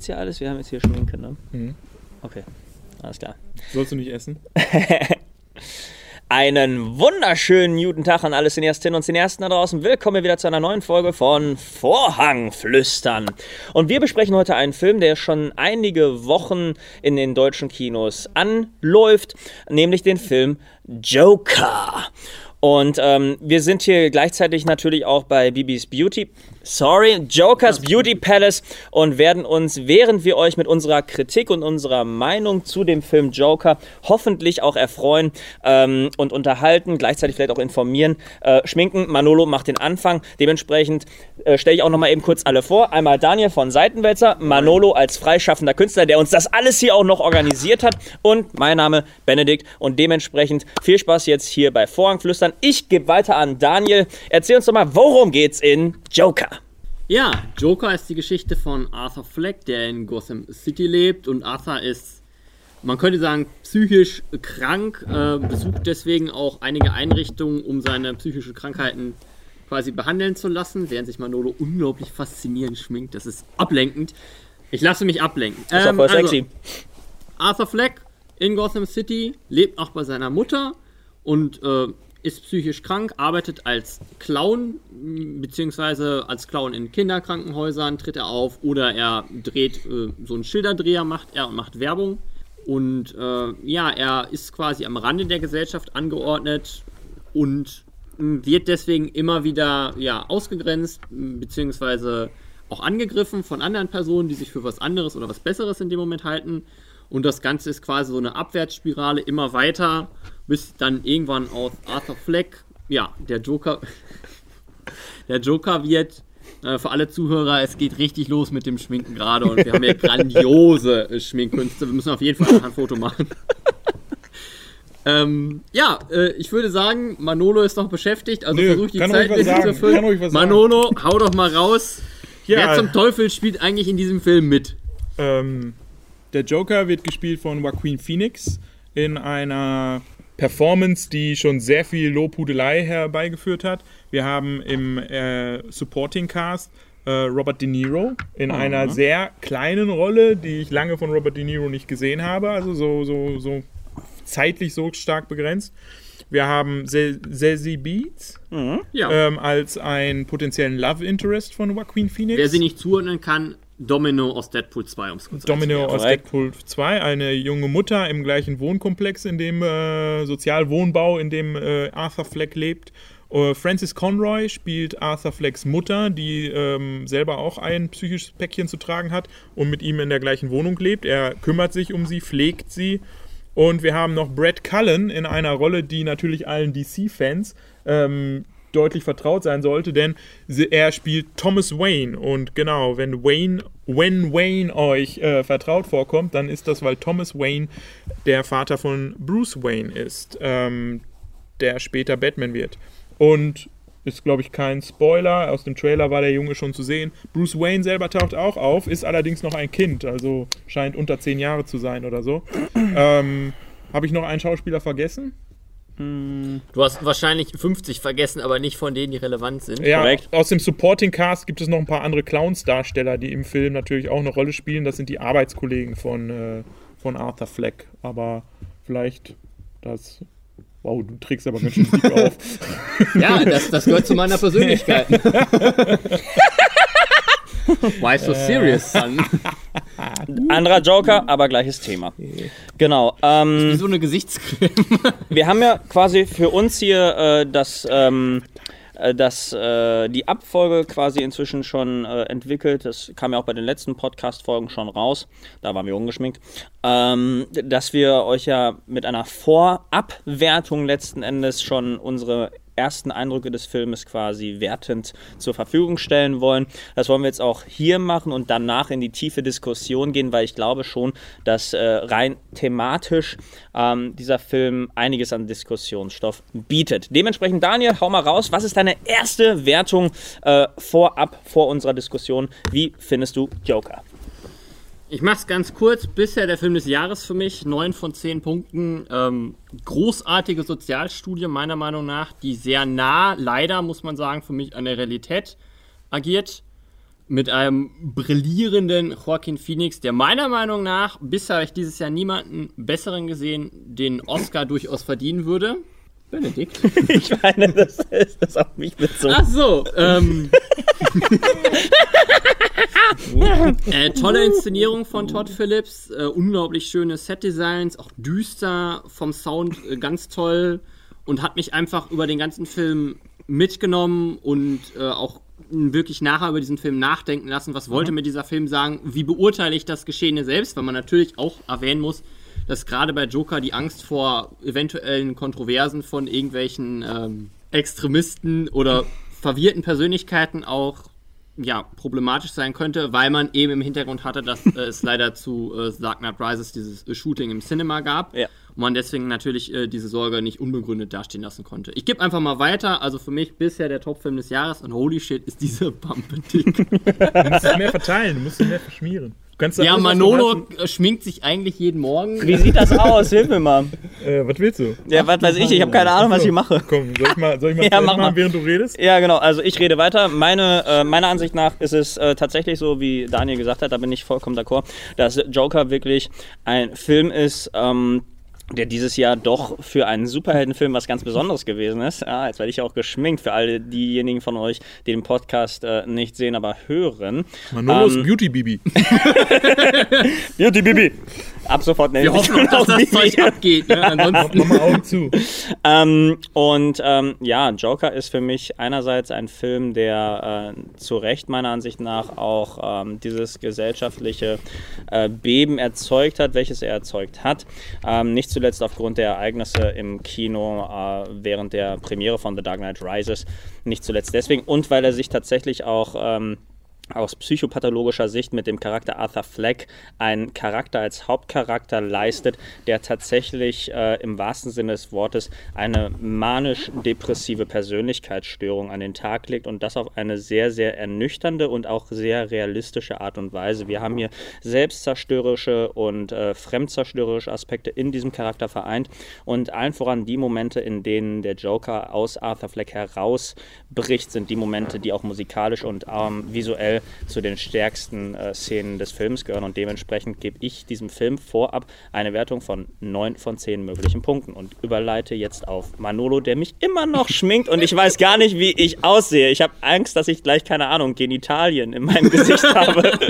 jetzt hier alles? Wir haben jetzt hier Schminke, ne? Mhm. Okay, alles klar. Sollst du nicht essen? Einen wunderschönen guten Tag an alle Cineastinnen und Cineasten da draußen. Willkommen wieder zu einer neuen Folge von Vorhangflüstern. Und wir besprechen heute einen Film, der schon einige Wochen in den deutschen Kinos anläuft, nämlich den Film Joker. Und ähm, wir sind hier gleichzeitig natürlich auch bei Bibis Beauty sorry, Jokers Beauty Palace und werden uns, während wir euch mit unserer Kritik und unserer Meinung zu dem Film Joker hoffentlich auch erfreuen ähm, und unterhalten, gleichzeitig vielleicht auch informieren, äh, schminken. Manolo macht den Anfang. Dementsprechend äh, stelle ich auch nochmal eben kurz alle vor. Einmal Daniel von Seitenwälzer, Manolo als freischaffender Künstler, der uns das alles hier auch noch organisiert hat und mein Name Benedikt und dementsprechend viel Spaß jetzt hier bei Vorhangflüstern. Ich gebe weiter an Daniel. Erzähl uns doch mal, worum geht's in Joker? Ja, Joker ist die Geschichte von Arthur Fleck, der in Gotham City lebt und Arthur ist, man könnte sagen, psychisch krank, äh, besucht deswegen auch einige Einrichtungen, um seine psychischen Krankheiten quasi behandeln zu lassen, während sich Manolo unglaublich faszinierend schminkt. Das ist ablenkend. Ich lasse mich ablenken. Das ist ähm, voll sexy. Also, Arthur Fleck in Gotham City lebt auch bei seiner Mutter und äh, ist psychisch krank, arbeitet als Clown, beziehungsweise als Clown in Kinderkrankenhäusern tritt er auf oder er dreht äh, so einen Schilderdreher, macht er und macht Werbung. Und äh, ja, er ist quasi am Rande der Gesellschaft angeordnet und wird deswegen immer wieder ja, ausgegrenzt, beziehungsweise auch angegriffen von anderen Personen, die sich für was anderes oder was Besseres in dem Moment halten. Und das Ganze ist quasi so eine Abwärtsspirale immer weiter, bis dann irgendwann aus Arthur Fleck, ja, der Joker, der Joker wird. Äh, für alle Zuhörer, es geht richtig los mit dem Schminken gerade und wir haben hier grandiose äh, Schminkkünste. Wir müssen auf jeden Fall ein Foto machen. ähm, ja, äh, ich würde sagen, Manolo ist noch beschäftigt, also versucht die Zeit nicht zu erfüllen. Manolo, hau doch mal raus. Ja, Wer zum Teufel spielt eigentlich in diesem Film mit? Ähm, der Joker wird gespielt von Joaquin Phoenix in einer Performance, die schon sehr viel Lobhudelei herbeigeführt hat. Wir haben im äh, Supporting Cast äh, Robert De Niro in Aha. einer sehr kleinen Rolle, die ich lange von Robert De Niro nicht gesehen habe, also so, so, so zeitlich so stark begrenzt. Wir haben Zazie Beats mhm. ja. ähm, als einen potenziellen Love Interest von Joaquin Phoenix. Wer sie nicht zuordnen kann, Domino aus Deadpool 2, um es kurz Domino aus Deadpool 2, eine junge Mutter im gleichen Wohnkomplex, in dem äh, Sozialwohnbau, in dem äh, Arthur Fleck lebt. Uh, Francis Conroy spielt Arthur Flecks Mutter, die ähm, selber auch ein psychisches Päckchen zu tragen hat und mit ihm in der gleichen Wohnung lebt. Er kümmert sich um sie, pflegt sie. Und wir haben noch Brad Cullen in einer Rolle, die natürlich allen DC-Fans ähm, deutlich vertraut sein sollte, denn er spielt Thomas Wayne und genau, wenn Wayne, wenn Wayne euch äh, vertraut vorkommt, dann ist das, weil Thomas Wayne der Vater von Bruce Wayne ist, ähm, der später Batman wird. Und ist, glaube ich, kein Spoiler. Aus dem Trailer war der Junge schon zu sehen. Bruce Wayne selber taucht auch auf, ist allerdings noch ein Kind, also scheint unter zehn Jahre zu sein oder so. ähm, Habe ich noch einen Schauspieler vergessen? Du hast wahrscheinlich 50 vergessen, aber nicht von denen, die relevant sind. Ja, Correct. aus dem Supporting Cast gibt es noch ein paar andere Clowns-Darsteller, die im Film natürlich auch eine Rolle spielen. Das sind die Arbeitskollegen von, äh, von Arthur Fleck. Aber vielleicht das. Wow, du trägst aber ganz schön dick auf. Ja, das, das gehört zu meiner Persönlichkeit. Why so serious, son? Anderer Joker, aber gleiches Thema. Genau. Ähm, wie so eine Gesichtscreme. wir haben ja quasi für uns hier äh, das. Ähm, äh, dass äh, die Abfolge quasi inzwischen schon äh, entwickelt. Das kam ja auch bei den letzten Podcast-Folgen schon raus. Da waren wir ungeschminkt. Ähm, dass wir euch ja mit einer Vorabwertung letzten Endes schon unsere ersten Eindrücke des Filmes quasi wertend zur Verfügung stellen wollen. Das wollen wir jetzt auch hier machen und danach in die tiefe Diskussion gehen, weil ich glaube schon, dass äh, rein thematisch ähm, dieser Film einiges an Diskussionsstoff bietet. Dementsprechend, Daniel, hau mal raus. Was ist deine erste Wertung äh, vorab vor unserer Diskussion? Wie findest du Joker? Ich mache es ganz kurz. Bisher der Film des Jahres für mich. 9 von 10 Punkten. Ähm, großartige Sozialstudie, meiner Meinung nach, die sehr nah, leider muss man sagen, für mich an der Realität agiert. mit einem brillierenden Joaquin Phoenix, der meiner Meinung nach, bisher habe ich dieses Jahr niemanden besseren gesehen, den Oscar durchaus verdienen würde. Benedikt. Ich meine, das ist das auf mich bezogen. Ach so, ähm. äh, tolle Inszenierung von Todd Phillips, äh, unglaublich schöne Set-Designs, auch düster vom Sound, äh, ganz toll und hat mich einfach über den ganzen Film mitgenommen und äh, auch wirklich nachher über diesen Film nachdenken lassen. Was wollte mir dieser Film sagen? Wie beurteile ich das Geschehene selbst? Weil man natürlich auch erwähnen muss, dass gerade bei Joker die Angst vor eventuellen Kontroversen von irgendwelchen ähm, Extremisten oder verwirrten Persönlichkeiten auch ja, problematisch sein könnte, weil man eben im Hintergrund hatte, dass äh, es leider zu äh, Dark Knight Rises dieses äh, Shooting im Cinema gab. Ja. Und man deswegen natürlich äh, diese Sorge nicht unbegründet dastehen lassen konnte. Ich gebe einfach mal weiter. Also für mich bisher der Topfilm des Jahres und holy shit ist diese Pampe dick. Du musst mehr verteilen, du musst mehr verschmieren. Du kannst da ja, du Manolo schminkt sich eigentlich jeden Morgen. Wie sieht das aus? Hilf mir mal. Äh, was willst du? Ja, was weiß ich, ich habe keine Ahnung, was ich mache. Komm, soll ich mal, soll ich mal Ja, mach mal. machen, während du redest? Ja, genau. Also ich rede weiter. Meine, äh, meiner Ansicht nach ist es äh, tatsächlich so, wie Daniel gesagt hat, da bin ich vollkommen d'accord, dass Joker wirklich ein Film ist, ähm, der dieses Jahr doch für einen Superheldenfilm was ganz Besonderes gewesen ist. Ja, jetzt werde ich auch geschminkt für alle diejenigen von euch, die den Podcast äh, nicht sehen, aber hören. Manolos Ähm, Beauty Bibi. Beauty Bibi. Ab sofort nenne Wir ich hoffen dass das. Zeug abgeht. Ne? Ansonsten Mach mal Augen zu. Ähm, und ähm, ja, Joker ist für mich einerseits ein Film, der äh, zu Recht meiner Ansicht nach auch ähm, dieses gesellschaftliche äh, Beben erzeugt hat, welches er erzeugt hat. Ähm, nicht zuletzt aufgrund der Ereignisse im Kino äh, während der Premiere von The Dark Knight Rises. Nicht zuletzt deswegen und weil er sich tatsächlich auch ähm, aus psychopathologischer Sicht mit dem Charakter Arthur Fleck einen Charakter als Hauptcharakter leistet, der tatsächlich äh, im wahrsten Sinne des Wortes eine manisch-depressive Persönlichkeitsstörung an den Tag legt und das auf eine sehr, sehr ernüchternde und auch sehr realistische Art und Weise. Wir haben hier selbstzerstörerische und äh, fremdzerstörerische Aspekte in diesem Charakter vereint und allen voran die Momente, in denen der Joker aus Arthur Fleck herausbricht, sind die Momente, die auch musikalisch und ähm, visuell zu den stärksten äh, Szenen des Films gehören und dementsprechend gebe ich diesem Film vorab eine Wertung von 9 von 10 möglichen Punkten und überleite jetzt auf Manolo, der mich immer noch schminkt und ich weiß gar nicht, wie ich aussehe. Ich habe Angst, dass ich gleich, keine Ahnung, Genitalien in meinem Gesicht habe.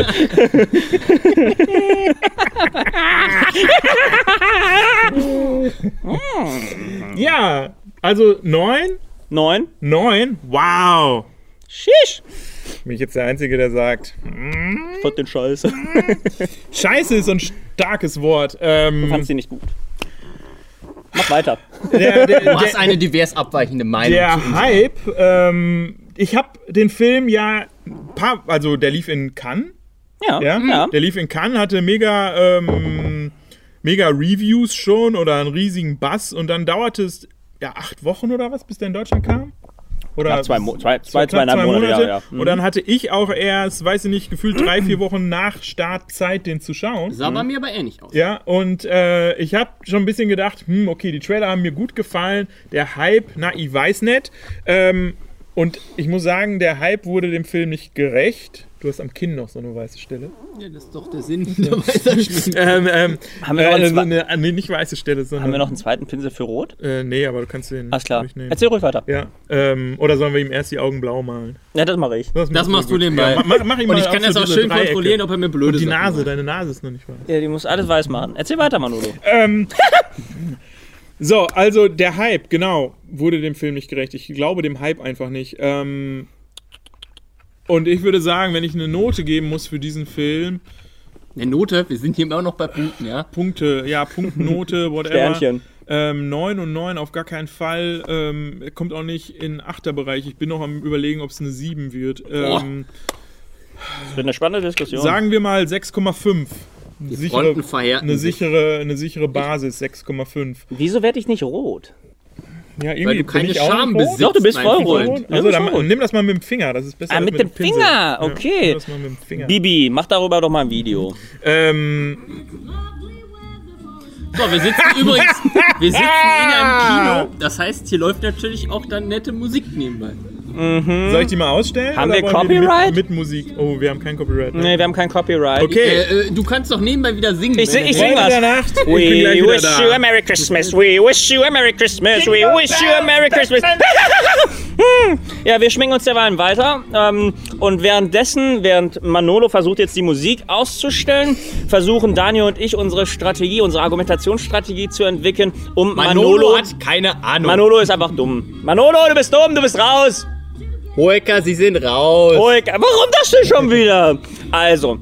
Ja, also neun? 9. Neun? Wow. Shish. Bin ich jetzt der Einzige, der sagt, Ich fand den Scheiße. Scheiße ist so ein starkes Wort. Ähm, Fandst du nicht gut. Mach weiter. der, der, du hast eine divers abweichende Meinung. der. Hype, ähm, ich habe den Film ja, ein paar, also der lief in Cannes. Ja, Ja, ja. der lief in Cannes, hatte mega, ähm, mega Reviews schon oder einen riesigen Bass und dann dauerte es ja acht Wochen oder was, bis der in Deutschland kam. Oder Knapp zwei Mo- zwei- zwei- knapp zweieinhalb Monate, ja, ja. Mhm. Und dann hatte ich auch erst, weiß ich nicht, gefühlt drei, vier Wochen nach Startzeit, den zu schauen. Sah bei mir aber ähnlich aus. Ja, und äh, ich habe schon ein bisschen gedacht, hm, okay, die Trailer haben mir gut gefallen. Der Hype, na, ich weiß nicht. Ähm, und ich muss sagen, der Hype wurde dem Film nicht gerecht. Du hast am Kinn noch so eine weiße Stelle. Ja, das ist doch der Sinn der Weißerschminke. Ähm, ähm, Haben wir noch einen äh, eine, nee, nicht weiße Stelle, sondern. Haben wir noch einen zweiten Pinsel für Rot? Äh, nee, aber du kannst den. Alles klar. Erzähl ruhig weiter. Ja, ähm, oder sollen wir ihm erst die Augen blau malen? Ja, das mache ich. Das machst du nebenbei. Ja, mach, mach ihm Und mal ich kann so das auch schön Dreiecke. kontrollieren, ob er mir blöde Und die Sachen Nase, macht. deine Nase ist noch nicht weiß. Ja, die muss alles weiß machen. Erzähl weiter, Manolo. Ähm, so, also der Hype, genau, wurde dem Film nicht gerecht. Ich glaube dem Hype einfach nicht. Ähm, und ich würde sagen, wenn ich eine Note geben muss für diesen Film, Eine Note, wir sind hier immer noch bei Punkten, ja. Punkte, ja, Punktnote, whatever. Sternchen. Ähm, 9 und 9 auf gar keinen Fall. Ähm, kommt auch nicht in Achterbereich. Ich bin noch am überlegen, ob es eine 7 wird. Ähm, Das wird eine spannende Diskussion. sagen wir mal 6,5. Die Sichere, eine sich. sichere, eine sichere Basis, 6,5. Wieso werde ich nicht rot? Ja, irgendwie Weil du keine Scham besitzt. Doch, du bist mein voll Freund. rot. Also Ja, dann, nimm das mal mit dem Finger, das ist besser Ah, als mit dem Pinsel. Finger, Ja, okay. mal mit dem Finger. Bibi, mach darüber doch mal ein Video. Ähm, So, wir sitzen übrigens, wir sitzen in einem Kino. Das heißt, hier läuft natürlich auch dann nette Musik nebenbei. Soll ich die mal ausstellen? Haben oder wir Copyright? Mit, mit Musik. Oh, wir haben kein Copyright. Ne? Nee, wir haben kein Copyright. Okay. Äh, äh, du kannst doch nebenbei wieder singen. Ich ich du sing was. Nacht. Ich We wish da. you a Merry Christmas. We wish you a Merry Christmas. We wish you a Merry Christmas. Hm. ja, wir schminken uns derweil weiter. Ähm, und währenddessen, während Manolo versucht jetzt die Musik auszustellen, versuchen Daniel und ich unsere Strategie, unsere Argumentationsstrategie zu entwickeln, um Manolo, Manolo. hat keine Ahnung. Manolo ist einfach dumm. Manolo, du bist dumm, du bist raus. Hoeker, sie sind raus. Ruhig. Warum das denn schon wieder? Also,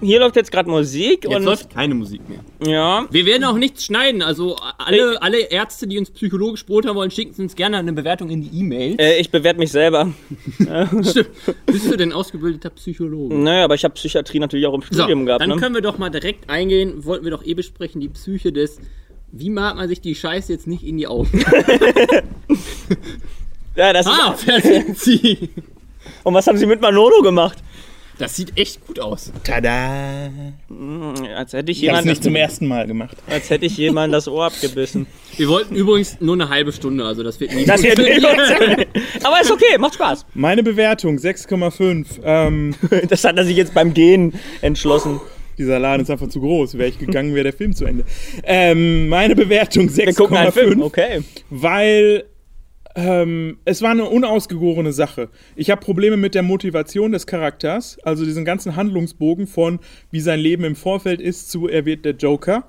hier läuft jetzt gerade Musik Jetzt und läuft keine Musik mehr. ja. Wir werden auch nichts schneiden. Also alle, alle Ärzte, die uns psychologisch beurteilen wollen, schicken uns gerne eine Bewertung in die E-Mail. Äh, ich bewerte mich selber. Stimmt. Bist du denn ausgebildeter Psychologe? Naja, aber ich habe Psychiatrie natürlich auch im So, Studium gehabt. dann Ne? können wir doch mal direkt eingehen. Wollten wir doch eh besprechen, die Psyche des. Wie malt man sich die Scheiße jetzt nicht in die Augen? Ja, das ah, ist, wer sind Sie? und was haben sie mit Manolo gemacht? Das sieht echt gut aus. Tada. Als hätte ich jemand, nicht zum ersten Mal gemacht. als hätte ich jemand das Ohr abgebissen. Wir wollten übrigens nur eine halbe Stunde, also das wird nie Das wird nicht. Aber ist okay, macht Spaß. Meine Bewertung 6,5. Ähm, Das hat er sich jetzt beim Gehen entschlossen. dieser Laden ist einfach zu groß. Wäre ich gegangen, wäre der Film zu Ende. Ähm, meine Bewertung Wir gucken einen Film, 6,5. okay. weil ähm, es war eine unausgegorene Sache. Ich habe Probleme mit der Motivation des Charakters, also diesen ganzen Handlungsbogen von wie sein Leben im Vorfeld ist zu er wird der Joker.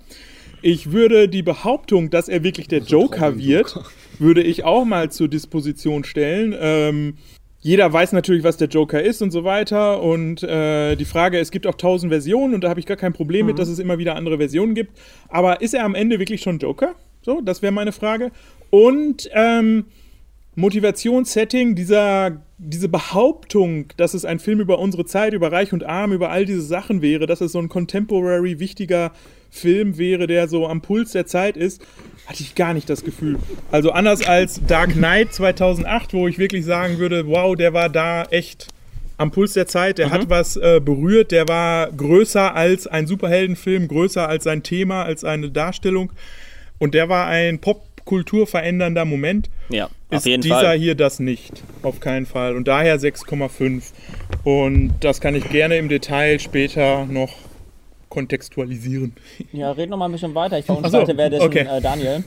Ich würde die Behauptung, dass er wirklich der Joker wird, würde ich auch mal zur Disposition stellen. Ähm, jeder weiß natürlich, was der Joker ist und so weiter. Und äh, die Frage, es gibt auch tausend Versionen und da habe ich gar kein Problem mit, dass es immer wieder andere Versionen gibt. Aber ist er am Ende wirklich schon Joker? So, das wäre meine Frage. Und ähm, Motivationssetting, dieser, diese Behauptung, dass es ein Film über unsere Zeit, über Reich und Arm, über all diese Sachen wäre, dass es so ein contemporary wichtiger Film wäre, der so am Puls der Zeit ist, hatte ich gar nicht das Gefühl. Also anders als Dark Knight 2008, wo ich wirklich sagen würde, wow, der war da echt am Puls der Zeit, der hat was äh, berührt, der war größer als ein Superheldenfilm, größer als sein Thema, als eine Darstellung. Und der war ein popkulturverändernder Moment Ja, ist auf jeden dieser Fall. hier das nicht. Auf keinen Fall. Und daher 6,5. Und das kann ich gerne im Detail später noch kontextualisieren. Ja, red noch mal ein bisschen weiter. Ich Ach so, währenddessen okay. äh, Daniel.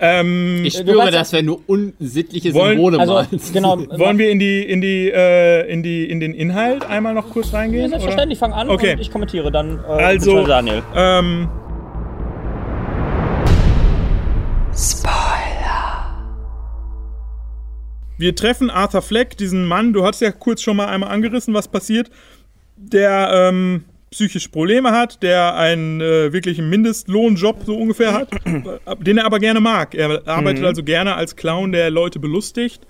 Ähm, Ich Du spüre, weißt- dass wir nur unsittliche Wollen- Symbole Also, malen. genau. wollen wir in die, in die, äh, in die, in den Inhalt einmal noch kurz Ja, reingehen? selbstverständlich, fang an Okay. und ich kommentiere dann. Äh, Also, Daniel. Ähm, Wir treffen Arthur Fleck, diesen Mann, du hast ja kurz schon mal einmal angerissen, was passiert, der ähm, psychische Probleme hat, der einen äh, wirklichen Mindestlohnjob so ungefähr hat, den er aber gerne mag. Er arbeitet also gerne als Clown, der Leute belustigt.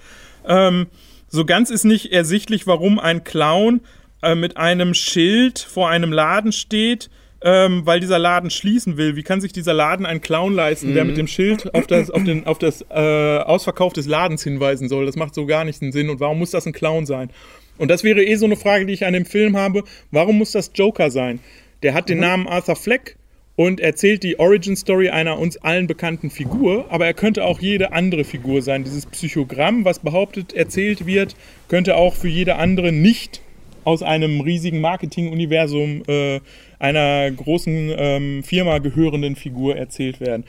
Ähm, so ganz ist nicht ersichtlich, warum ein Clown äh, mit einem Schild vor einem Laden steht, ähm, weil dieser Laden schließen will. Wie kann sich dieser Laden einen Clown leisten, der mit dem Schild auf das, auf den, auf das äh, Ausverkauf des Ladens hinweisen soll? Das macht so gar nicht den Sinn. Und warum muss das ein Clown sein? Und das wäre eh so eine Frage, die ich an dem Film habe. Warum muss das Joker sein? Der hat den Namen Arthur Fleck und erzählt die Origin Story einer uns allen bekannten Figur, aber er könnte auch jede andere Figur sein. Dieses Psychogramm, was behauptet erzählt wird, könnte auch für jede andere nicht aus einem riesigen Marketing-Universum äh, einer großen ähm, Firma gehörenden Figur erzählt werden.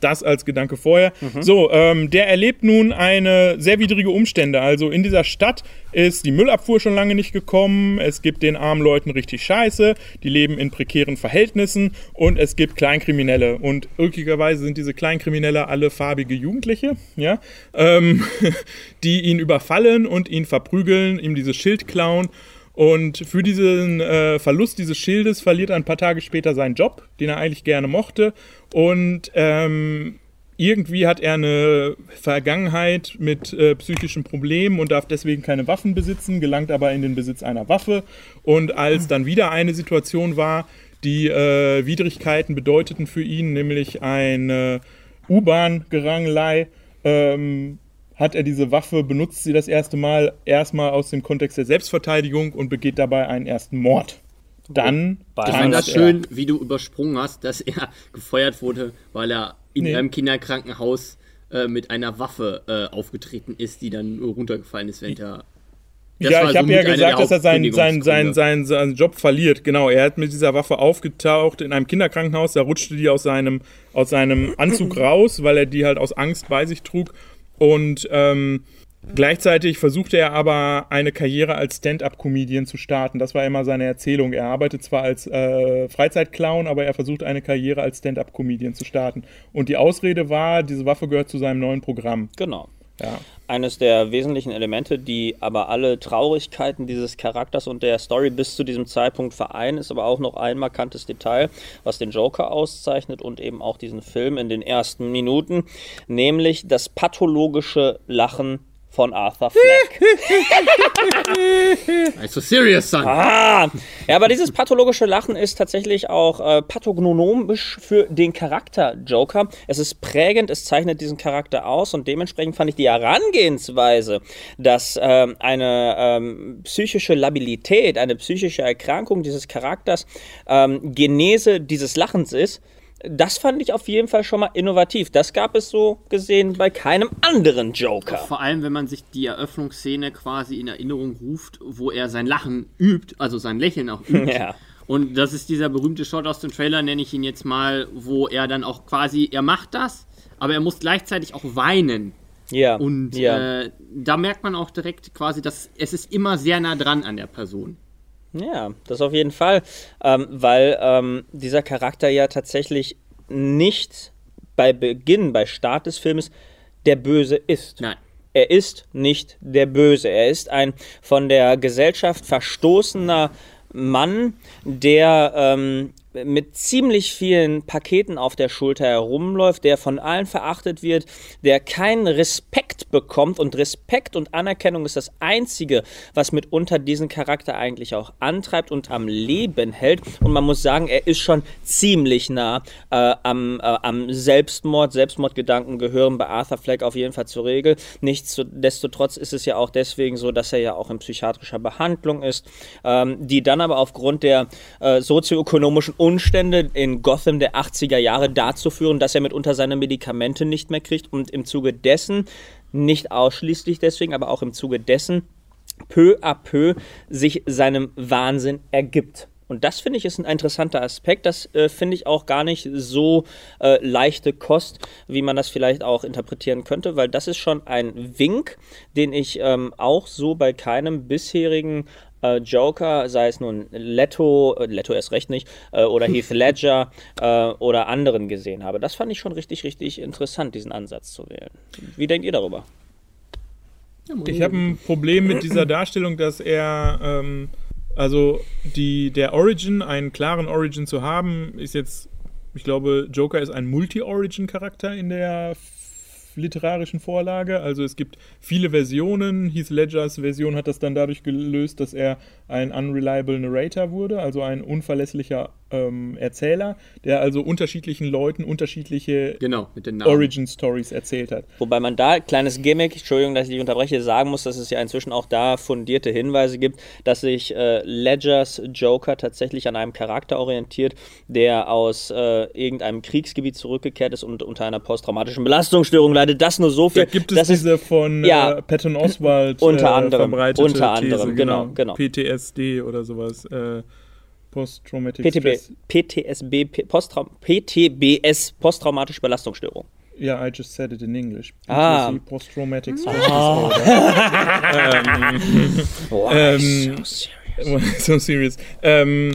Das als Gedanke vorher. So, ähm, der erlebt nun eine sehr widrige Umstände. Also in dieser Stadt ist die Müllabfuhr schon lange nicht gekommen. Es gibt den armen Leuten richtig Scheiße. Die leben in prekären Verhältnissen und es gibt Kleinkriminelle. Und irkigerweise sind diese Kleinkriminelle alle farbige Jugendliche, ja, ähm, die ihn überfallen und ihn verprügeln, ihm dieses Schild klauen. Und für diesen äh, Verlust dieses Schildes verliert er ein paar Tage später seinen Job, den er eigentlich gerne mochte. Und ähm, irgendwie hat er eine Vergangenheit mit äh, psychischen Problemen und darf deswegen keine Waffen besitzen, gelangt aber in den Besitz einer Waffe. Und als dann wieder eine Situation war, die äh, Widrigkeiten bedeuteten für ihn, nämlich eine U-Bahn-Gerangelei, ähm, hat er diese Waffe, benutzt sie das erste Mal erstmal aus dem Kontext der Selbstverteidigung und begeht dabei einen ersten Mord. Dann Ich fand das schön, wie du übersprungen hast, dass er gefeuert wurde, weil er in Nee. einem Kinderkrankenhaus äh, mit einer Waffe äh, aufgetreten ist, die dann runtergefallen ist, während er. Das ja, ich so habe ja gesagt, dass er seinen, seinen, seinen, seinen, seinen Job verliert. Genau, er hat mit dieser Waffe aufgetaucht in einem Kinderkrankenhaus. Da rutschte die aus seinem, aus seinem Anzug raus, weil er die halt aus Angst bei sich trug. Und ähm, gleichzeitig versuchte er aber eine Karriere als Stand-up-Comedian zu starten. Das war immer seine Erzählung. Er arbeitet zwar als äh, Freizeitclown, aber er versucht eine Karriere als Stand-up-Comedian zu starten. Und die Ausrede war, diese Waffe gehört zu seinem neuen Programm. Genau. Ja. Eines der wesentlichen Elemente, die aber alle Traurigkeiten dieses Charakters und der Story bis zu diesem Zeitpunkt vereinen, ist aber auch noch ein markantes Detail, was den Joker auszeichnet und eben auch diesen Film in den ersten Minuten, nämlich das pathologische Lachen von Arthur Fleck. Also serious, son. Ah, ja, aber dieses pathologische Lachen ist tatsächlich auch äh, pathognomisch für den Charakter Joker. Es ist prägend, es zeichnet diesen Charakter aus und dementsprechend fand ich die Herangehensweise, dass ähm, eine ähm, psychische Labilität, eine psychische Erkrankung dieses Charakters ähm, Genese dieses Lachens ist. Das fand ich auf jeden Fall schon mal innovativ. Das gab es so gesehen bei keinem anderen Joker. Vor allem, wenn man sich die Eröffnungsszene quasi in Erinnerung ruft, wo er sein Lachen übt, also sein Lächeln auch übt. Ja. Und das ist dieser berühmte Shot aus dem Trailer, nenne ich ihn jetzt mal, wo er dann auch quasi, er macht das, aber er muss gleichzeitig auch weinen. Ja. Und ja. äh, da merkt man auch direkt quasi, dass es ist immer sehr nah dran an der Person. Ja, das auf jeden Fall, ähm, weil ähm, dieser Charakter ja tatsächlich nicht bei Beginn, bei Start des Filmes der Böse ist. Nein. Er ist nicht der Böse. Er ist ein von der Gesellschaft verstoßener Mann, der ähm, mit ziemlich vielen Paketen auf der Schulter herumläuft, der von allen verachtet wird, der keinen Respekt bekommt und Respekt und Anerkennung ist das Einzige, was mitunter diesen Charakter eigentlich auch antreibt und am Leben hält. Und man muss sagen, er ist schon ziemlich nah äh, am, äh, am Selbstmord. Selbstmordgedanken gehören bei Arthur Fleck auf jeden Fall zur Regel. Nichtsdestotrotz ist es ja auch deswegen so, dass er ja auch in psychiatrischer Behandlung ist, ähm, die dann aber aufgrund der äh, sozioökonomischen Umstände in Gotham der 80er Jahre dazu führen, dass er mitunter seine Medikamente nicht mehr kriegt und im Zuge dessen, nicht ausschließlich deswegen, aber auch im Zuge dessen, peu à peu sich seinem Wahnsinn ergibt. Und das finde ich ist ein interessanter Aspekt. Das äh, finde ich auch gar nicht so äh, leichte Kost, wie man das vielleicht auch interpretieren könnte, weil das ist schon ein Wink, den ich ähm, auch so bei keinem bisherigen Joker, sei es nun Leto, äh, Leto erst recht nicht, äh, oder Heath Ledger äh, oder anderen gesehen habe. Das fand ich schon richtig, richtig interessant, diesen Ansatz zu wählen. Wie denkt ihr darüber? Ich habe ein Problem mit dieser Darstellung, dass er, ähm, also die, der Origin, einen klaren Origin zu haben, ist jetzt, ich glaube, Joker ist ein Multi-Origin-Charakter in der literarischen Vorlage. Also es gibt viele Versionen. Heath Ledgers Version hat das dann dadurch gelöst, dass er ein unreliable Narrator wurde, also ein unverlässlicher ähm, Erzähler, der also unterschiedlichen Leuten unterschiedliche Genau. Origin Stories erzählt hat. Wobei man da, kleines Gimmick, Entschuldigung, dass ich dich unterbreche, sagen muss, dass es ja inzwischen auch da fundierte Hinweise gibt, dass sich äh, Ledgers Joker tatsächlich an einem Charakter orientiert, der aus äh, irgendeinem Kriegsgebiet zurückgekehrt ist und unter einer posttraumatischen Belastungsstörung leidet. Das nur so Da viel. gibt es das ist diese von ja. äh, Patton Oswald Unter äh, anderem, verbreitete unter anderem, genau, genau. PTSD oder sowas. Äh, Post-Traumatic PTB, Stress. PTSB, Posttraum, PTBS, posttraumatische Belastungsstörung. Ja, I just said it in English. Ah. Post-Traumatic Stress Disorder. Wow, Ähm, so serious. so serious. Ähm,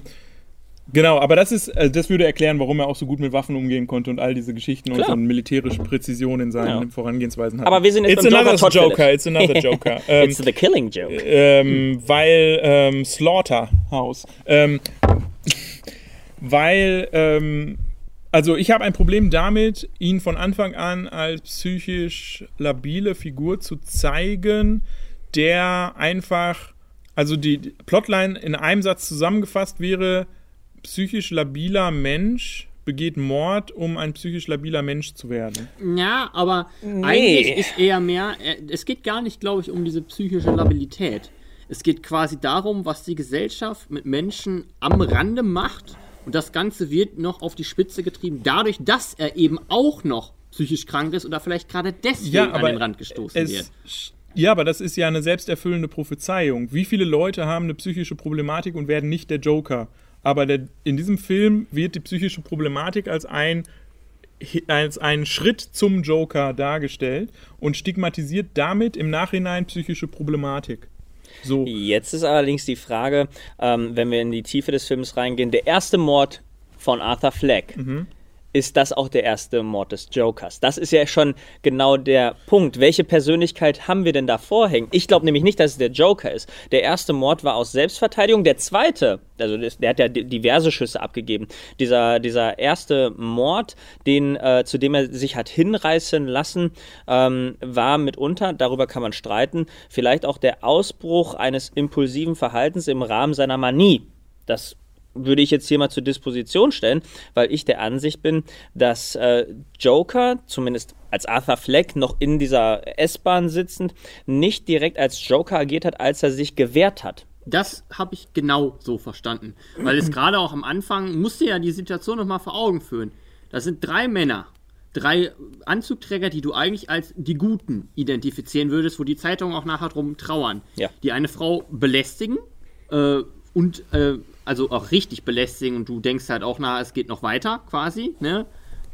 genau, aber das ist, äh, das würde erklären, warum er auch so gut mit Waffen umgehen konnte und all diese Geschichten und Klar. so eine militärische Präzision in seinen Ja. Vorangehensweisen hat. Aber wir sind jetzt it's Joker another Joker, Phillips. it's another Joker. Ähm, It's the killing joke. ähm, weil ähm, Slaughterhouse. Ähm, weil, ähm, also ich habe ein Problem damit, ihn von Anfang an als psychisch labile Figur zu zeigen, der einfach, also die Plotline in einem Satz zusammengefasst wäre, psychisch labiler Mensch begeht Mord, um ein psychisch labiler Mensch zu werden. Ja, aber eigentlich ist eher mehr, äh, es geht gar nicht, glaube ich, um diese psychische Labilität. Es geht quasi darum, was die Gesellschaft mit Menschen am Rande macht. Und das Ganze wird noch auf die Spitze getrieben, dadurch, dass er eben auch noch psychisch krank ist oder vielleicht gerade deswegen Ja, an den Rand gestoßen es, wird. Ja, aber das ist ja eine selbsterfüllende Prophezeiung. Wie viele Leute haben eine psychische Problematik und werden nicht der Joker? Aber der, in diesem Film wird die psychische Problematik als ein als einen Schritt zum Joker dargestellt und stigmatisiert damit im Nachhinein psychische Problematik. So. Jetzt ist allerdings die Frage, ähm, wenn wir in die Tiefe des Films reingehen, der erste Mord von Arthur Fleck. Ist das auch der erste Mord des Jokers? Das ist ja schon genau der Punkt. Welche Persönlichkeit haben wir denn da vorhängen? Ich glaube nämlich nicht, dass es der Joker ist. Der erste Mord war aus Selbstverteidigung. Der zweite, also der hat ja di- diverse Schüsse abgegeben. Dieser, dieser erste Mord, den, äh, zu dem er sich hat hinreißen lassen, ähm, war mitunter, darüber kann man streiten, vielleicht auch der Ausbruch eines impulsiven Verhaltens im Rahmen seiner Manie. Das würde ich jetzt hier mal zur Disposition stellen, weil ich der Ansicht bin, dass äh, Joker, zumindest als Arthur Fleck noch in dieser S-Bahn sitzend, nicht direkt als Joker agiert hat, als er sich gewehrt hat. Das habe ich genau so verstanden. Weil es gerade auch am Anfang musste ja die Situation nochmal vor Augen führen. Das sind drei Männer, drei Anzugträger, die du eigentlich als die Guten identifizieren würdest, wo die Zeitungen auch nachher drum trauern. Ja. Die eine Frau belästigen äh, und äh, also auch richtig belästigen und du denkst halt auch, na, es geht noch weiter quasi, ne?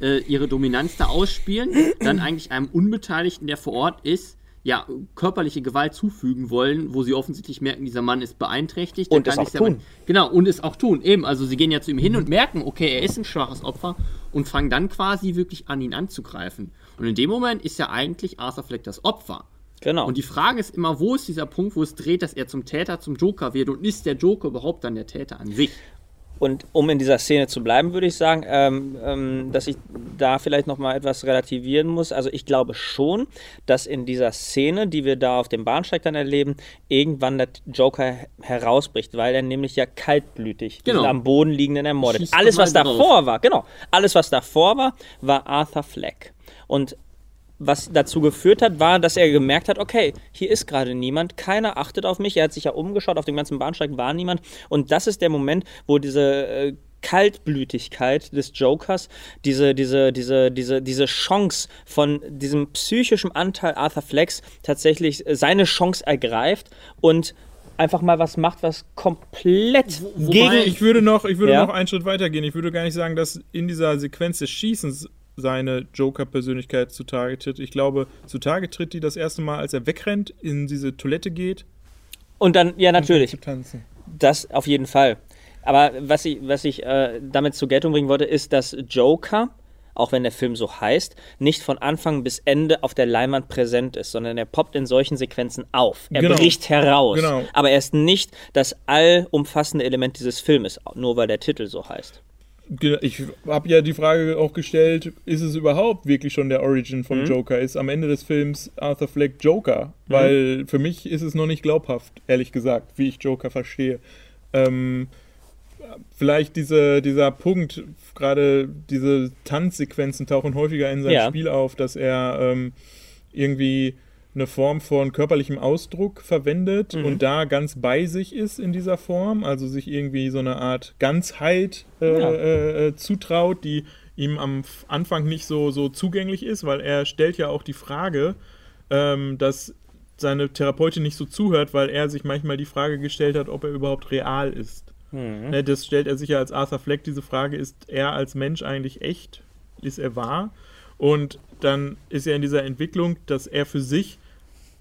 Äh, ihre Dominanz da ausspielen, dann eigentlich einem Unbeteiligten, der vor Ort ist, ja, körperliche Gewalt zufügen wollen, wo sie offensichtlich merken, dieser Mann ist beeinträchtigt. Und es auch tun. Genau, und es auch tun. Eben, also sie gehen ja zu ihm hin und merken, okay, er ist ein schwaches Opfer und fangen dann quasi wirklich an, ihn anzugreifen. Und in dem Moment ist ja eigentlich Arthur Fleck das Opfer. Genau. Und die Frage ist immer, wo ist dieser Punkt, wo es dreht, dass er zum Täter, zum Joker wird und ist der Joker überhaupt dann der Täter an sich? Und um in dieser Szene zu bleiben, würde ich sagen, ähm, ähm, dass ich da vielleicht noch mal etwas relativieren muss. Also ich glaube schon, dass in dieser Szene, die wir da auf dem Bahnsteig dann erleben, irgendwann der Joker herausbricht, weil er nämlich ja kaltblütig Genau. am Boden liegenden ermordet. Schießt Alles, was mal drauf. davor war, genau, alles, was davor war, war Arthur Fleck. Und was dazu geführt hat, war, dass er gemerkt hat, okay, hier ist gerade niemand, keiner achtet auf mich. Er hat sich ja umgeschaut, auf dem ganzen Bahnsteig war niemand. Und das ist der Moment, wo diese äh, Kaltblütigkeit des Jokers, diese, diese, diese, diese, diese Chance von diesem psychischen Anteil Arthur Flecks tatsächlich äh, seine Chance ergreift und einfach mal was macht, was komplett wobei gegen Ich würde noch, ich würde Ja. noch einen Schritt weiter gehen. Ich würde gar nicht sagen, dass in dieser Sequenz des Schießens seine Joker-Persönlichkeit zutage tritt. Ich glaube, zutage tritt die das erste Mal, als er wegrennt, in diese Toilette geht. und dann, ja natürlich, tanzen. Das auf jeden Fall. Aber was ich, was ich äh, damit zur Geltung bringen wollte, ist, dass Joker, auch wenn der Film so heißt, nicht von Anfang bis Ende auf der Leinwand präsent ist, sondern er poppt in solchen Sequenzen auf. Er Genau. bricht heraus. Genau. Aber er ist nicht das allumfassende Element dieses Filmes, nur weil der Titel so heißt. Ich habe ja die Frage auch gestellt, ist es überhaupt wirklich schon der Origin von Joker? Ist am Ende des Films Arthur Fleck Joker? Weil für mich ist es noch nicht glaubhaft, ehrlich gesagt, wie ich Joker verstehe. Ähm, vielleicht diese, dieser Punkt, gerade diese Tanzsequenzen tauchen häufiger in seinem Ja. Spiel auf, dass er ähm, irgendwie eine Form von körperlichem Ausdruck verwendet und da ganz bei sich ist in dieser Form, also sich irgendwie so eine Art Ganzheit äh, Ja. äh, äh, zutraut, die ihm am Anfang nicht so, so zugänglich ist, weil er stellt ja auch die Frage, ähm, dass seine Therapeutin nicht so zuhört, weil er sich manchmal die Frage gestellt hat, ob er überhaupt real ist. Ne, das stellt er sich ja als Arthur Fleck diese Frage, ist er als Mensch eigentlich echt? Ist er wahr? Und dann ist er in dieser Entwicklung, dass er für sich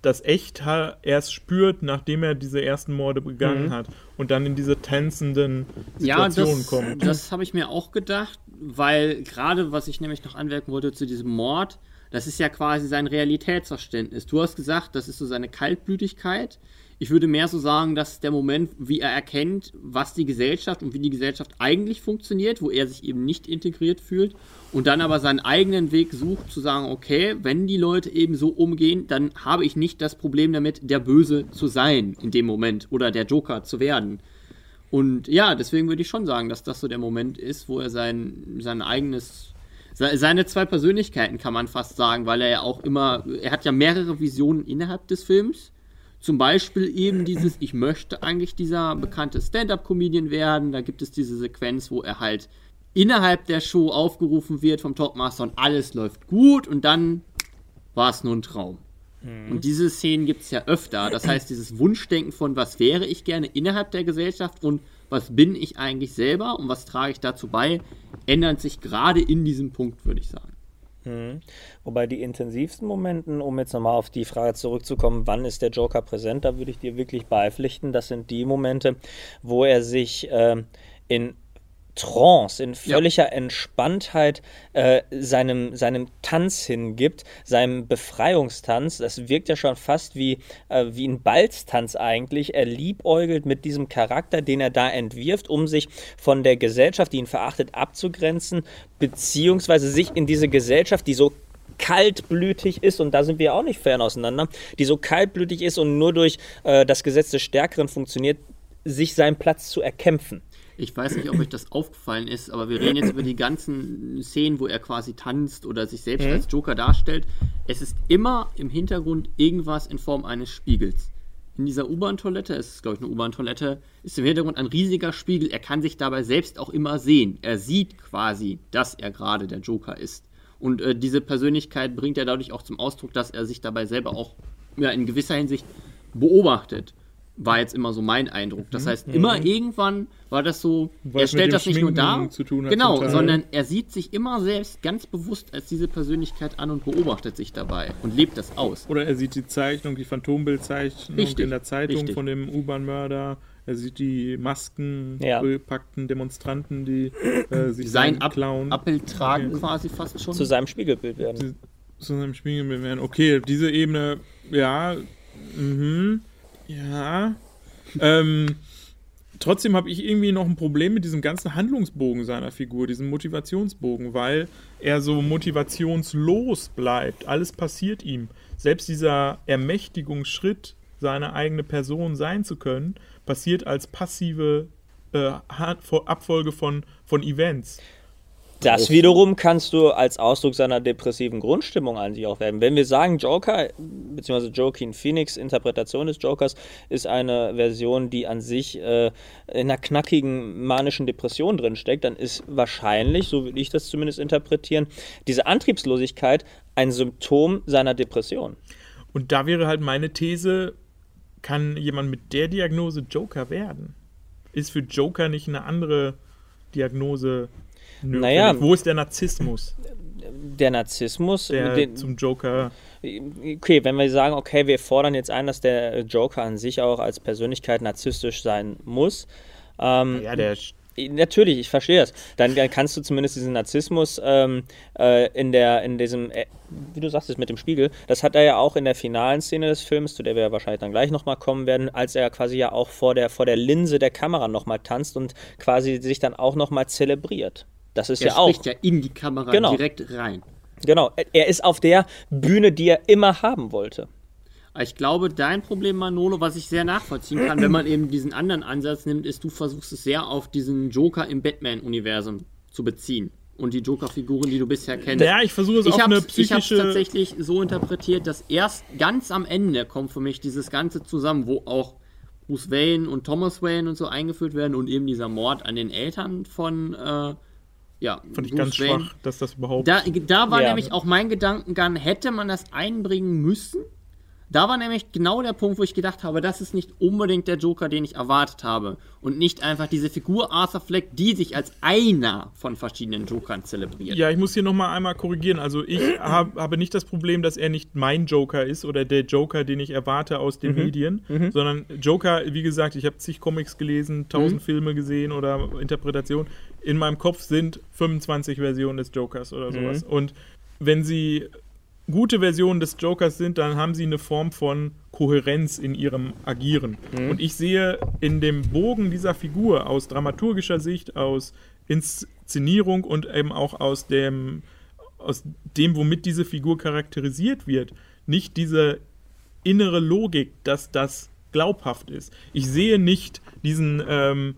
das Echt erst spürt, nachdem er diese ersten Morde begangen hat und dann in diese tänzenden Ja, Situationen das, kommt. das habe ich mir auch gedacht, weil gerade, was ich nämlich noch anmerken wollte zu diesem Mord, das ist ja quasi sein Realitätsverständnis. Du hast gesagt, das ist so seine Kaltblütigkeit. Ich würde mehr so sagen, dass der Moment, wie er erkennt, was die Gesellschaft und wie die Gesellschaft eigentlich funktioniert, wo er sich eben nicht integriert fühlt und dann aber seinen eigenen Weg sucht, zu sagen, okay, wenn die Leute eben so umgehen, dann habe ich nicht das Problem damit, der Böse zu sein in dem Moment oder der Joker zu werden. Und ja, deswegen würde ich schon sagen, dass das so der Moment ist, wo er sein, sein eigenes, se- seine zwei Persönlichkeiten kann man fast sagen, weil er ja auch immer, er hat ja mehrere Visionen innerhalb des Films. Zum Beispiel eben dieses, ich möchte eigentlich dieser bekannte Stand-up-Comedian werden. Da gibt es diese Sequenz, wo er halt innerhalb der Show aufgerufen wird vom Talkmaster und alles läuft gut und dann war es nur ein Traum. Und diese Szenen gibt es ja öfter. Das heißt, dieses Wunschdenken von, was wäre ich gerne innerhalb der Gesellschaft und was bin ich eigentlich selber und was trage ich dazu bei, ändert sich gerade in diesem Punkt, würde ich sagen. Wobei die intensivsten Momenten, um jetzt nochmal auf die Frage zurückzukommen, wann ist der Joker präsent, da würde ich dir wirklich beipflichten. Das sind die Momente, wo er sich ähm, in Trance, in völliger Entspanntheit äh, seinem, seinem Tanz hingibt, seinem Befreiungstanz. Das wirkt ja schon fast wie, äh, wie ein Balztanz eigentlich. Er liebäugelt mit diesem Charakter, den er da entwirft, um sich von der Gesellschaft, die ihn verachtet, abzugrenzen, beziehungsweise sich in diese Gesellschaft, die so kaltblütig ist, und da sind wir auch nicht fern auseinander, die so kaltblütig ist und nur durch äh, das Gesetz des Stärkeren funktioniert, sich seinen Platz zu erkämpfen. Ich weiß nicht, ob euch das aufgefallen ist, aber wir reden jetzt über die ganzen Szenen, wo er quasi tanzt oder sich selbst als Joker darstellt. Es ist immer im Hintergrund irgendwas in Form eines Spiegels. In dieser U-Bahn-Toilette, es ist glaube ich eine U-Bahn-Toilette, ist im Hintergrund ein riesiger Spiegel. Er kann sich dabei selbst auch immer sehen. Er sieht quasi, dass er gerade der Joker ist. Und äh, diese Persönlichkeit bringt er dadurch auch zum Ausdruck, dass er sich dabei selber auch ja, in gewisser Hinsicht beobachtet war jetzt immer so mein Eindruck. Das heißt, immer irgendwann war das so, Mhm. Weil er stellt das nicht nur dar, Schminken zu tun hat genau, sondern er sieht sich immer selbst ganz bewusst als diese Persönlichkeit an und beobachtet sich dabei und lebt das aus. Oder er sieht die Zeichnung, die Phantombildzeichnung Richtig, in der Zeitung richtig. von dem U-Bahn-Mörder. Er sieht die Masken, Ja. bepackten Demonstranten, die äh, sich Sein Ab klauen. Appel tragen quasi fast schon. Zu seinem Spiegelbild werden. zu seinem Spiegelbild werden. Okay, diese Ebene, ja, mhm, ja. ähm, trotzdem habe ich irgendwie noch ein Problem mit diesem ganzen Handlungsbogen seiner Figur, diesem Motivationsbogen, weil er so motivationslos bleibt. Alles passiert ihm. Selbst dieser Ermächtigungsschritt, seine eigene Person sein zu können, passiert als passive äh, Abfolge von, von Events. Das wiederum kannst du als Ausdruck seiner depressiven Grundstimmung an sich auch werden. Wenn wir sagen, Joker, beziehungsweise Joaquin Phoenix Interpretation des Jokers ist eine Version, die an sich äh, in einer knackigen manischen Depression drinsteckt, dann ist wahrscheinlich, so würde ich das zumindest interpretieren, diese Antriebslosigkeit ein Symptom seiner Depression. Und da wäre halt meine These, kann jemand mit der Diagnose Joker werden? Ist für Joker nicht eine andere Diagnose? Naja. Wo ist der Narzissmus, Der Narzissmus, der den, zum Joker... Okay, wenn wir sagen, okay, wir fordern jetzt ein, dass der Joker an sich auch als Persönlichkeit narzisstisch sein muss. Ähm, Ja, der... Natürlich, ich verstehe das. Dann, dann kannst du zumindest diesen Narzissmus ähm, äh, in der, in diesem, äh, wie du sagst, mit dem Spiegel, das hat er ja auch in der finalen Szene des Films, zu der wir ja wahrscheinlich dann gleich nochmal kommen werden, als er quasi ja auch vor der, vor der Linse der Kamera nochmal tanzt und quasi sich dann auch nochmal zelebriert. Das ist er ja auch. spricht ja in die Kamera Genau. direkt rein. Genau, er ist auf der Bühne, die er immer haben wollte. Ich glaube, dein Problem, Manolo, was ich sehr nachvollziehen kann, wenn man eben diesen anderen Ansatz nimmt, ist, du versuchst es sehr auf diesen Joker im Batman-Universum zu beziehen. Und die Joker-Figuren, die du bisher kennst. Ja, ich versuche es ich auf eine habe es psychische... tatsächlich so interpretiert, dass erst ganz am Ende kommt für mich dieses Ganze zusammen, wo auch Bruce Wayne und Thomas Wayne und so eingeführt werden und eben dieser Mord an den Eltern von äh, ja, Fand ich Bruce ganz Wayne. schwach, dass das überhaupt... Da, da war Ja. nämlich auch mein Gedankengang, hätte man das einbringen müssen? Da war nämlich genau der Punkt, wo ich gedacht habe, das ist nicht unbedingt der Joker, den ich erwartet habe. Und nicht einfach diese Figur Arthur Fleck, die sich als einer von verschiedenen Jokern zelebriert. Ja, ich muss hier nochmal einmal korrigieren. Also ich hab, habe nicht das Problem, dass er nicht mein Joker ist oder der Joker, den ich erwarte aus den Medien, sondern Joker, wie gesagt, ich habe zig Comics gelesen, tausend Filme gesehen oder Interpretationen. In meinem Kopf sind 25 Versionen des Jokers oder sowas. Und wenn sie gute Versionen des Jokers sind, dann haben sie eine Form von Kohärenz in ihrem Agieren. Und ich sehe in dem Bogen dieser Figur aus dramaturgischer Sicht, aus Inszenierung und eben auch aus dem, aus dem, womit diese Figur charakterisiert wird, nicht diese innere Logik, dass das glaubhaft ist. Ich sehe nicht diesen ähm,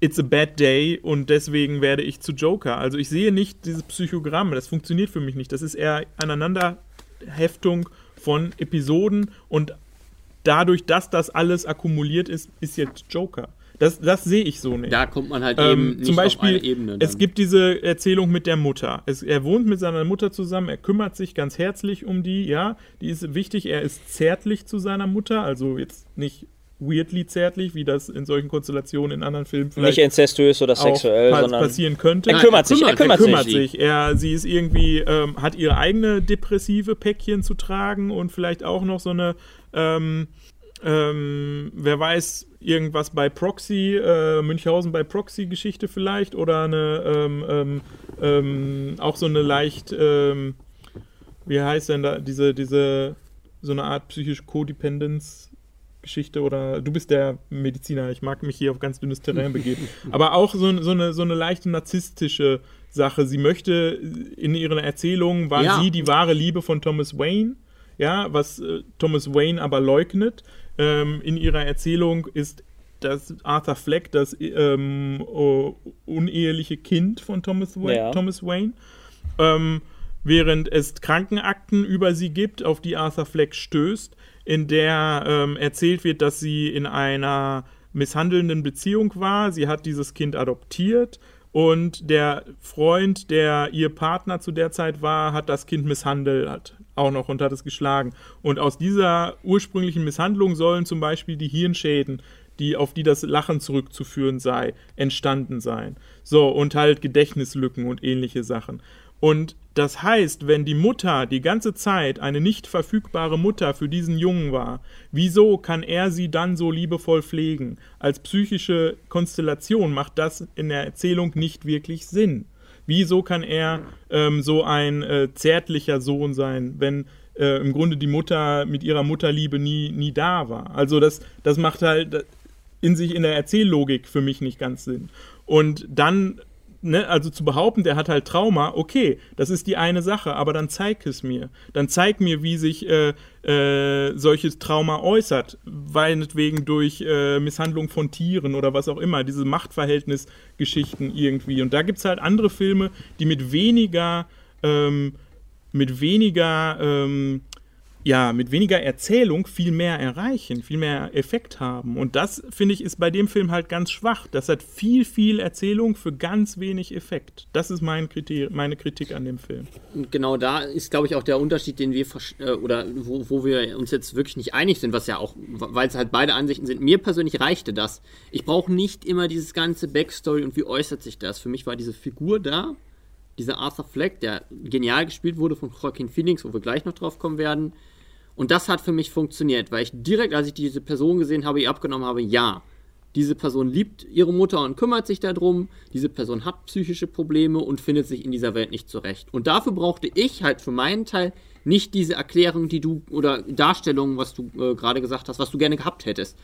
It's a bad day und deswegen werde ich zu Joker. Also ich sehe nicht dieses Psychogramm, das funktioniert für mich nicht. Das ist eher Aneinanderheftung von Episoden und dadurch, dass das alles akkumuliert ist, ist jetzt Joker. Das, das sehe ich so nicht. Da kommt man halt Ähm, eben nicht zum Beispiel, auf eine Ebene. es dann. gibt diese Erzählung mit der Mutter. Es, er wohnt mit seiner Mutter zusammen, er kümmert sich ganz herzlich um die, ja, die ist wichtig, er ist zärtlich zu seiner Mutter, also jetzt nicht weirdly zärtlich, wie das in solchen Konstellationen in anderen Filmen vielleicht Nicht inzestuös oder sexuell, sondern passieren könnte. er Nein, kümmert er sich, er kümmert- kümmert, er kümmert sich. sich. Er, sie ist irgendwie, ähm, hat ihre eigene depressive Päckchen zu tragen und vielleicht auch noch so eine, ähm, ähm, wer weiß, irgendwas bei Proxy, äh, Münchhausen bei Proxy-Geschichte vielleicht oder eine, ähm, ähm, ähm, auch so eine leicht, ähm, wie heißt denn da, diese, diese, so eine Art psychische Codependence. Geschichte oder du bist der Mediziner, ich mag mich hier auf ganz dünnes Terrain begeben. Aber auch so, so, eine, so eine leichte narzisstische Sache. Sie möchte in ihren Erzählungen, war Ja. sie die wahre Liebe von Thomas Wayne, ja, was äh, Thomas Wayne aber leugnet. Ähm, in ihrer Erzählung ist das Arthur Fleck das ähm, oh, uneheliche Kind von Thomas, Wa Ja. Thomas Wayne. Ähm, während es Krankenakten über sie gibt, auf die Arthur Fleck stößt, in der ähm, erzählt wird, dass sie in einer misshandelnden Beziehung war. Sie hat dieses Kind adoptiert und der Freund, der ihr Partner zu der Zeit war, hat das Kind misshandelt auch noch und hat es geschlagen. Und aus dieser ursprünglichen Misshandlung sollen zum Beispiel die Hirnschäden, die auf die das Lachen zurückzuführen sei, entstanden sein. So, und halt Gedächtnislücken und ähnliche Sachen. Und das heißt, wenn die Mutter die ganze Zeit eine nicht verfügbare Mutter für diesen Jungen war, wieso kann er sie dann so liebevoll pflegen? Als psychische Konstellation macht das in der Erzählung nicht wirklich Sinn. Wieso kann er ähm, so ein äh, zärtlicher Sohn sein, wenn äh, im Grunde die Mutter mit ihrer Mutterliebe nie, nie da war? Also das, das macht halt in sich in der Erzähllogik für mich nicht ganz Sinn. Und dann Ne, also zu behaupten, der hat halt Trauma, okay, das ist die eine Sache, aber dann zeig es mir. Dann zeig mir, wie sich äh, äh, solches Trauma äußert, meinetwegen durch äh, Misshandlung von Tieren oder was auch immer, diese Machtverhältnisgeschichten irgendwie. Und da gibt es halt andere Filme, die mit weniger, ähm, mit weniger, ähm, ja, mit weniger Erzählung viel mehr erreichen, viel mehr Effekt haben. Und das, finde ich, ist bei dem Film halt ganz schwach. Das hat viel, viel Erzählung für ganz wenig Effekt. Das ist mein Kriter meine Kritik an dem Film. Und genau da ist, glaube ich, auch der Unterschied, den wir äh, oder wo, wo wir uns jetzt wirklich nicht einig sind, was ja auch, weil es halt beide Ansichten sind. Mir persönlich reichte das. Ich brauche nicht immer dieses ganze Backstory und wie äußert sich das. Für mich war diese Figur da, dieser Arthur Fleck, der genial gespielt wurde von Joaquin Phoenix, wo wir gleich noch drauf kommen werden. Und das hat für mich funktioniert, weil ich direkt, als ich diese Person gesehen habe, ihr abgenommen habe, ja, diese Person liebt ihre Mutter und kümmert sich darum. Diese Person hat psychische Probleme und findet sich in dieser Welt nicht zurecht. Und dafür brauchte ich halt für meinen Teil nicht diese Erklärung, die du oder Darstellung, was du äh, gerade gesagt hast, was du gerne gehabt hättest.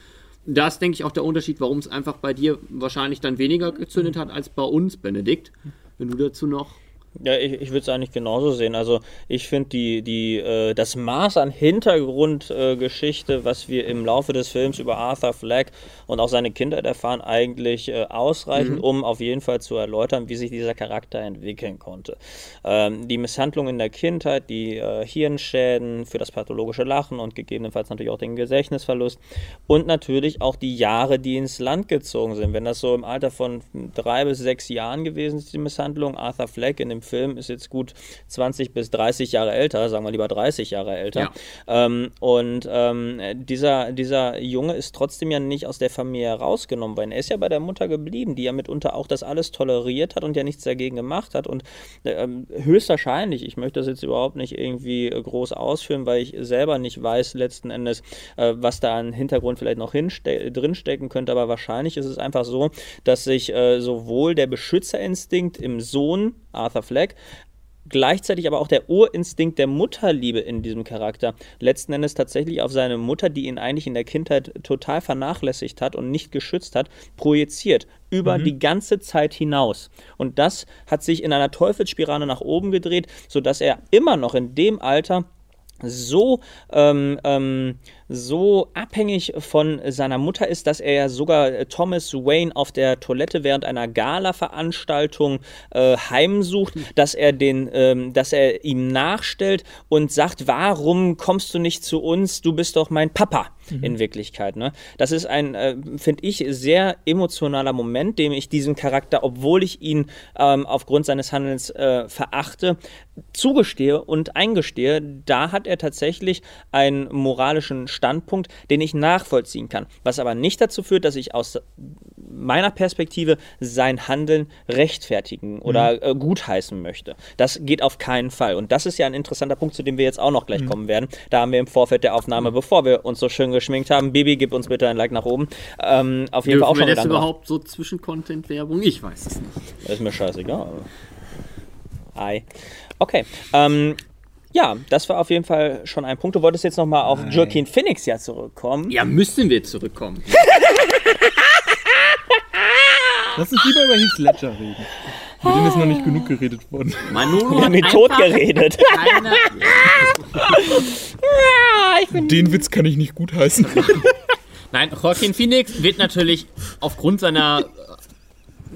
Da ist, denke ich, auch der Unterschied, warum es einfach bei dir wahrscheinlich dann weniger gezündet hat als bei uns, Benedikt. Wenn du dazu noch. Ja, ich, ich würde es eigentlich genauso sehen. Also ich finde die, die, äh, das Maß an Hintergrundgeschichte, äh, was wir im Laufe des Films über Arthur Fleck und auch seine Kindheit erfahren, eigentlich äh, ausreichend, um auf jeden Fall zu erläutern, wie sich dieser Charakter entwickeln konnte. Ähm, die Misshandlung in der Kindheit, die äh, Hirnschäden für das pathologische Lachen und gegebenenfalls natürlich auch den Gedächtnisverlust und natürlich auch die Jahre, die ins Land gezogen sind. Wenn das so im Alter von drei bis sechs Jahren gewesen ist, die Misshandlung, Arthur Fleck in dem Film ist jetzt gut 20 bis 30 Jahre älter, sagen wir lieber 30 Jahre älter. Ja. Ähm, und ähm, dieser, dieser Junge ist trotzdem ja nicht aus der Familie rausgenommen worden. Er ist ja bei der Mutter geblieben, die ja mitunter auch das alles toleriert hat und ja nichts dagegen gemacht hat. Und ähm, höchstwahrscheinlich, ich möchte das jetzt überhaupt nicht irgendwie groß ausführen, weil ich selber nicht weiß letzten Endes, äh, was da an Hintergrund vielleicht noch drinstecken könnte, aber wahrscheinlich ist es einfach so, dass sich äh, sowohl der Beschützerinstinkt im Sohn Arthur Fleck. Gleichzeitig aber auch der Urinstinkt der Mutterliebe in diesem Charakter. Letzten Endes tatsächlich auf seine Mutter, die ihn eigentlich in der Kindheit total vernachlässigt hat und nicht geschützt hat, projiziert über die ganze Zeit hinaus. Und das hat sich in einer Teufelsspirale nach oben gedreht, sodass er immer noch in dem Alter so, ähm, ähm, so abhängig von seiner Mutter ist, dass er ja sogar äh, Thomas Wayne auf der Toilette während einer Gala-Veranstaltung äh, heimsucht, dass er den, ähm, dass er ihm nachstellt und sagt, warum kommst du nicht zu uns? Du bist doch mein Papa in Wirklichkeit. Ne? Das ist ein, äh, finde ich, sehr emotionaler Moment, dem ich diesem Charakter, obwohl ich ihn ähm, aufgrund seines Handelns äh, verachte, zugestehe und eingestehe. Da hat er tatsächlich einen moralischen Standpunkt, den ich nachvollziehen kann. Was aber nicht dazu führt, dass ich aus meiner Perspektive sein Handeln rechtfertigen oder äh, gutheißen möchte. Das geht auf keinen Fall. Und das ist ja ein interessanter Punkt, zu dem wir jetzt auch noch gleich kommen werden. Da haben wir im Vorfeld der Aufnahme, bevor wir uns so schön geschminkt haben, Bibi, gib uns bitte ein Like nach oben. Ähm, auf jeden Fall auch Dürfen schon wir das überhaupt so Zwischen-Content-Werbung? Ich weiß es nicht. Ist mir scheißegal. Hi. Okay. Ähm, ja, das war auf jeden Fall schon ein Punkt. Du wolltest jetzt nochmal auf Joaquin Phoenix ja zurückkommen. Ja, müssen wir zurückkommen. Lass uns lieber über Heath Ledger reden. Mit dem ist noch nicht genug geredet worden. Manolo Wir hat haben ihn tot geredet. keine... Den Witz kann ich nicht gut heißen. Nein, Joaquin Phoenix wird natürlich aufgrund seiner,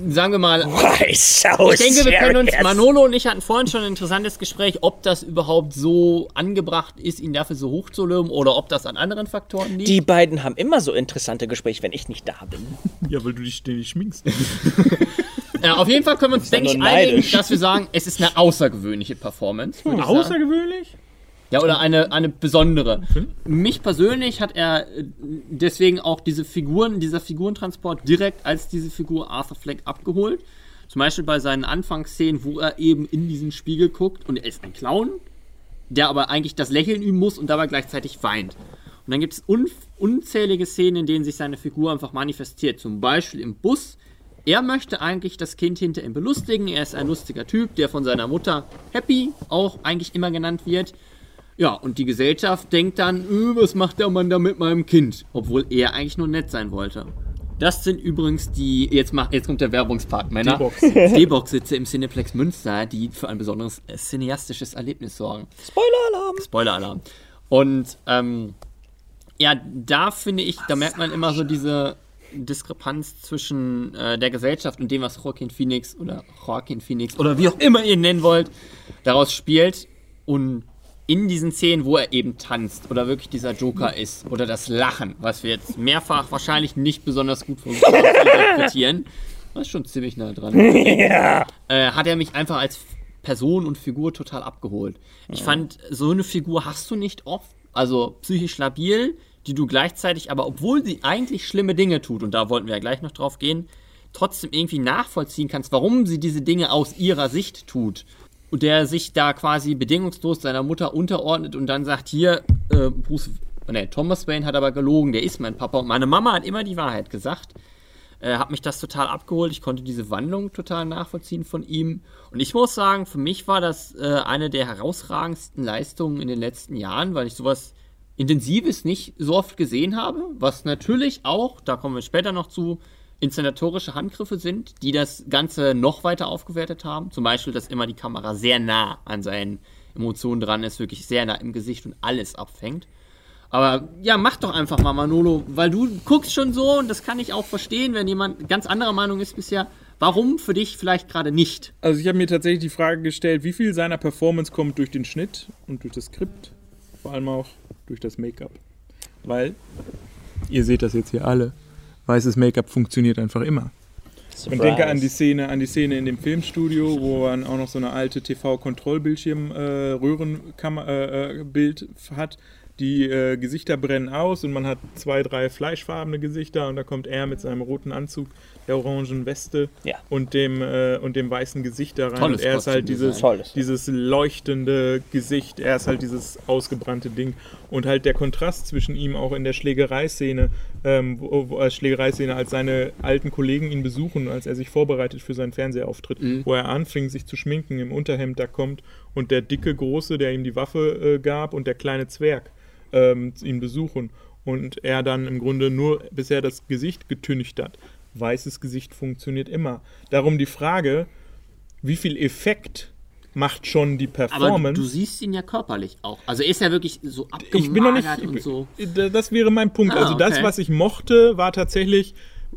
sagen wir mal, Ich denke, wir können uns, Manolo und ich hatten vorhin schon ein interessantes Gespräch, ob das überhaupt so angebracht ist, ihn dafür so hoch zu loben oder ob das an anderen Faktoren liegt. Die beiden haben immer so interessante Gespräche, wenn ich nicht da bin. Ja, weil du dich ständig schminkst. Ja, auf jeden Fall können wir uns, denke ich, einigen, dass wir sagen, es ist eine außergewöhnliche Performance. sagen. Außergewöhnlich? Ja, oder eine, eine besondere. Mich persönlich hat er äh, deswegen auch diese Figuren, dieser Figurentransport direkt als diese Figur Arthur Fleck abgeholt. Zum Beispiel bei seinen Anfangsszenen, wo er eben in diesen Spiegel guckt und er ist ein Clown, der aber eigentlich das Lächeln üben muss und dabei gleichzeitig weint. Und dann gibt es un unzählige Szenen, in denen sich seine Figur einfach manifestiert. Zum Beispiel im Bus. Er möchte eigentlich das Kind hinter ihm belustigen. Er ist ein lustiger Typ, der von seiner Mutter Happy auch eigentlich immer genannt wird. Ja, und die Gesellschaft denkt dann, "Äh, was macht der Mann da mit meinem Kind? Obwohl er eigentlich nur nett sein wollte. Das sind übrigens die, jetzt, mach, jetzt kommt der Werbungspart, Männer. D-Box. D-Box-Sitze im Cineplex Münster, die für ein besonderes äh, cineastisches Erlebnis sorgen. Spoiler-Alarm! Spoiler-Alarm. Und ähm, ja, da finde ich, da merkt man immer so diese Diskrepanz zwischen äh, der Gesellschaft und dem, was Joaquin Phoenix oder Joaquin Phoenix oder wie auch immer ihr ihn nennen wollt, daraus spielt. Und in diesen Szenen, wo er eben tanzt oder wirklich dieser Joker ist oder das Lachen, was wir jetzt mehrfach wahrscheinlich nicht besonders gut interpretieren, das ist schon ziemlich nah dran äh, hat er mich einfach als Person und Figur total abgeholt. Ich fand, so eine Figur hast du nicht oft. Also psychisch labil, die du gleichzeitig, aber obwohl sie eigentlich schlimme Dinge tut, und da wollten wir ja gleich noch drauf gehen, trotzdem irgendwie nachvollziehen kannst, warum sie diese Dinge aus ihrer Sicht tut. Und der sich da quasi bedingungslos seiner Mutter unterordnet und dann sagt, hier, äh, Bruce, nee, Thomas Wayne hat aber gelogen, der ist mein Papa. Und meine Mama hat immer die Wahrheit gesagt äh, hat mich das total abgeholt. Ich konnte diese Wandlung total nachvollziehen von ihm. Und ich muss sagen, für mich war das äh, eine der herausragendsten Leistungen in den letzten Jahren, weil ich sowas Intensives nicht so oft gesehen habe. Was natürlich auch, da kommen wir später noch zu, inszenatorische Handgriffe sind, die das Ganze noch weiter aufgewertet haben. Zum Beispiel, dass immer die Kamera sehr nah an seinen Emotionen dran ist, wirklich sehr nah im Gesicht und alles abfängt. Aber ja, mach doch einfach mal, Manolo, weil du guckst schon so und das kann ich auch verstehen, wenn jemand ganz anderer Meinung ist bisher. Warum für dich vielleicht gerade nicht? Also ich habe mir tatsächlich die Frage gestellt, wie viel seiner Performance kommt durch den Schnitt und durch das Skript, vor allem auch durch das Make-up. Weil, ihr seht das jetzt hier alle, weißes Make-up funktioniert einfach immer. Und denke an die Szene, an die Szene in dem Filmstudio, wo man auch noch so eine alte TV-Kontrollbildschirm äh, Röhrenbild äh, Bild hat. Die äh, Gesichter brennen aus und man hat zwei, drei fleischfarbene Gesichter und da kommt er mit seinem roten Anzug, der orangen Weste Ja. und dem äh, und dem weißen Gesicht da rein. Tolles und er ist halt dieses, Tolles. dieses leuchtende Gesicht, er ist halt dieses ausgebrannte Ding. Und halt der Kontrast zwischen ihm auch in der Schlägereiszene, ähm, wo, als Schlägereiszene, als seine alten Kollegen ihn besuchen, als er sich vorbereitet für seinen Fernsehauftritt, wo er anfing, sich zu schminken, im Unterhemd da kommt und der dicke Große, der ihm die Waffe äh, gab und der kleine Zwerg ähm, ihn besuchen. Und er dann im Grunde nur bisher das Gesicht getüncht hat. Weißes Gesicht funktioniert immer. Darum die Frage, wie viel Effekt macht schon die Aber Performance. du, du siehst ihn ja körperlich auch. Also er ist ja wirklich so abgemagert ich bin noch nicht. und so. Das wäre mein Punkt. Ah, also das, okay. was ich mochte, war tatsächlich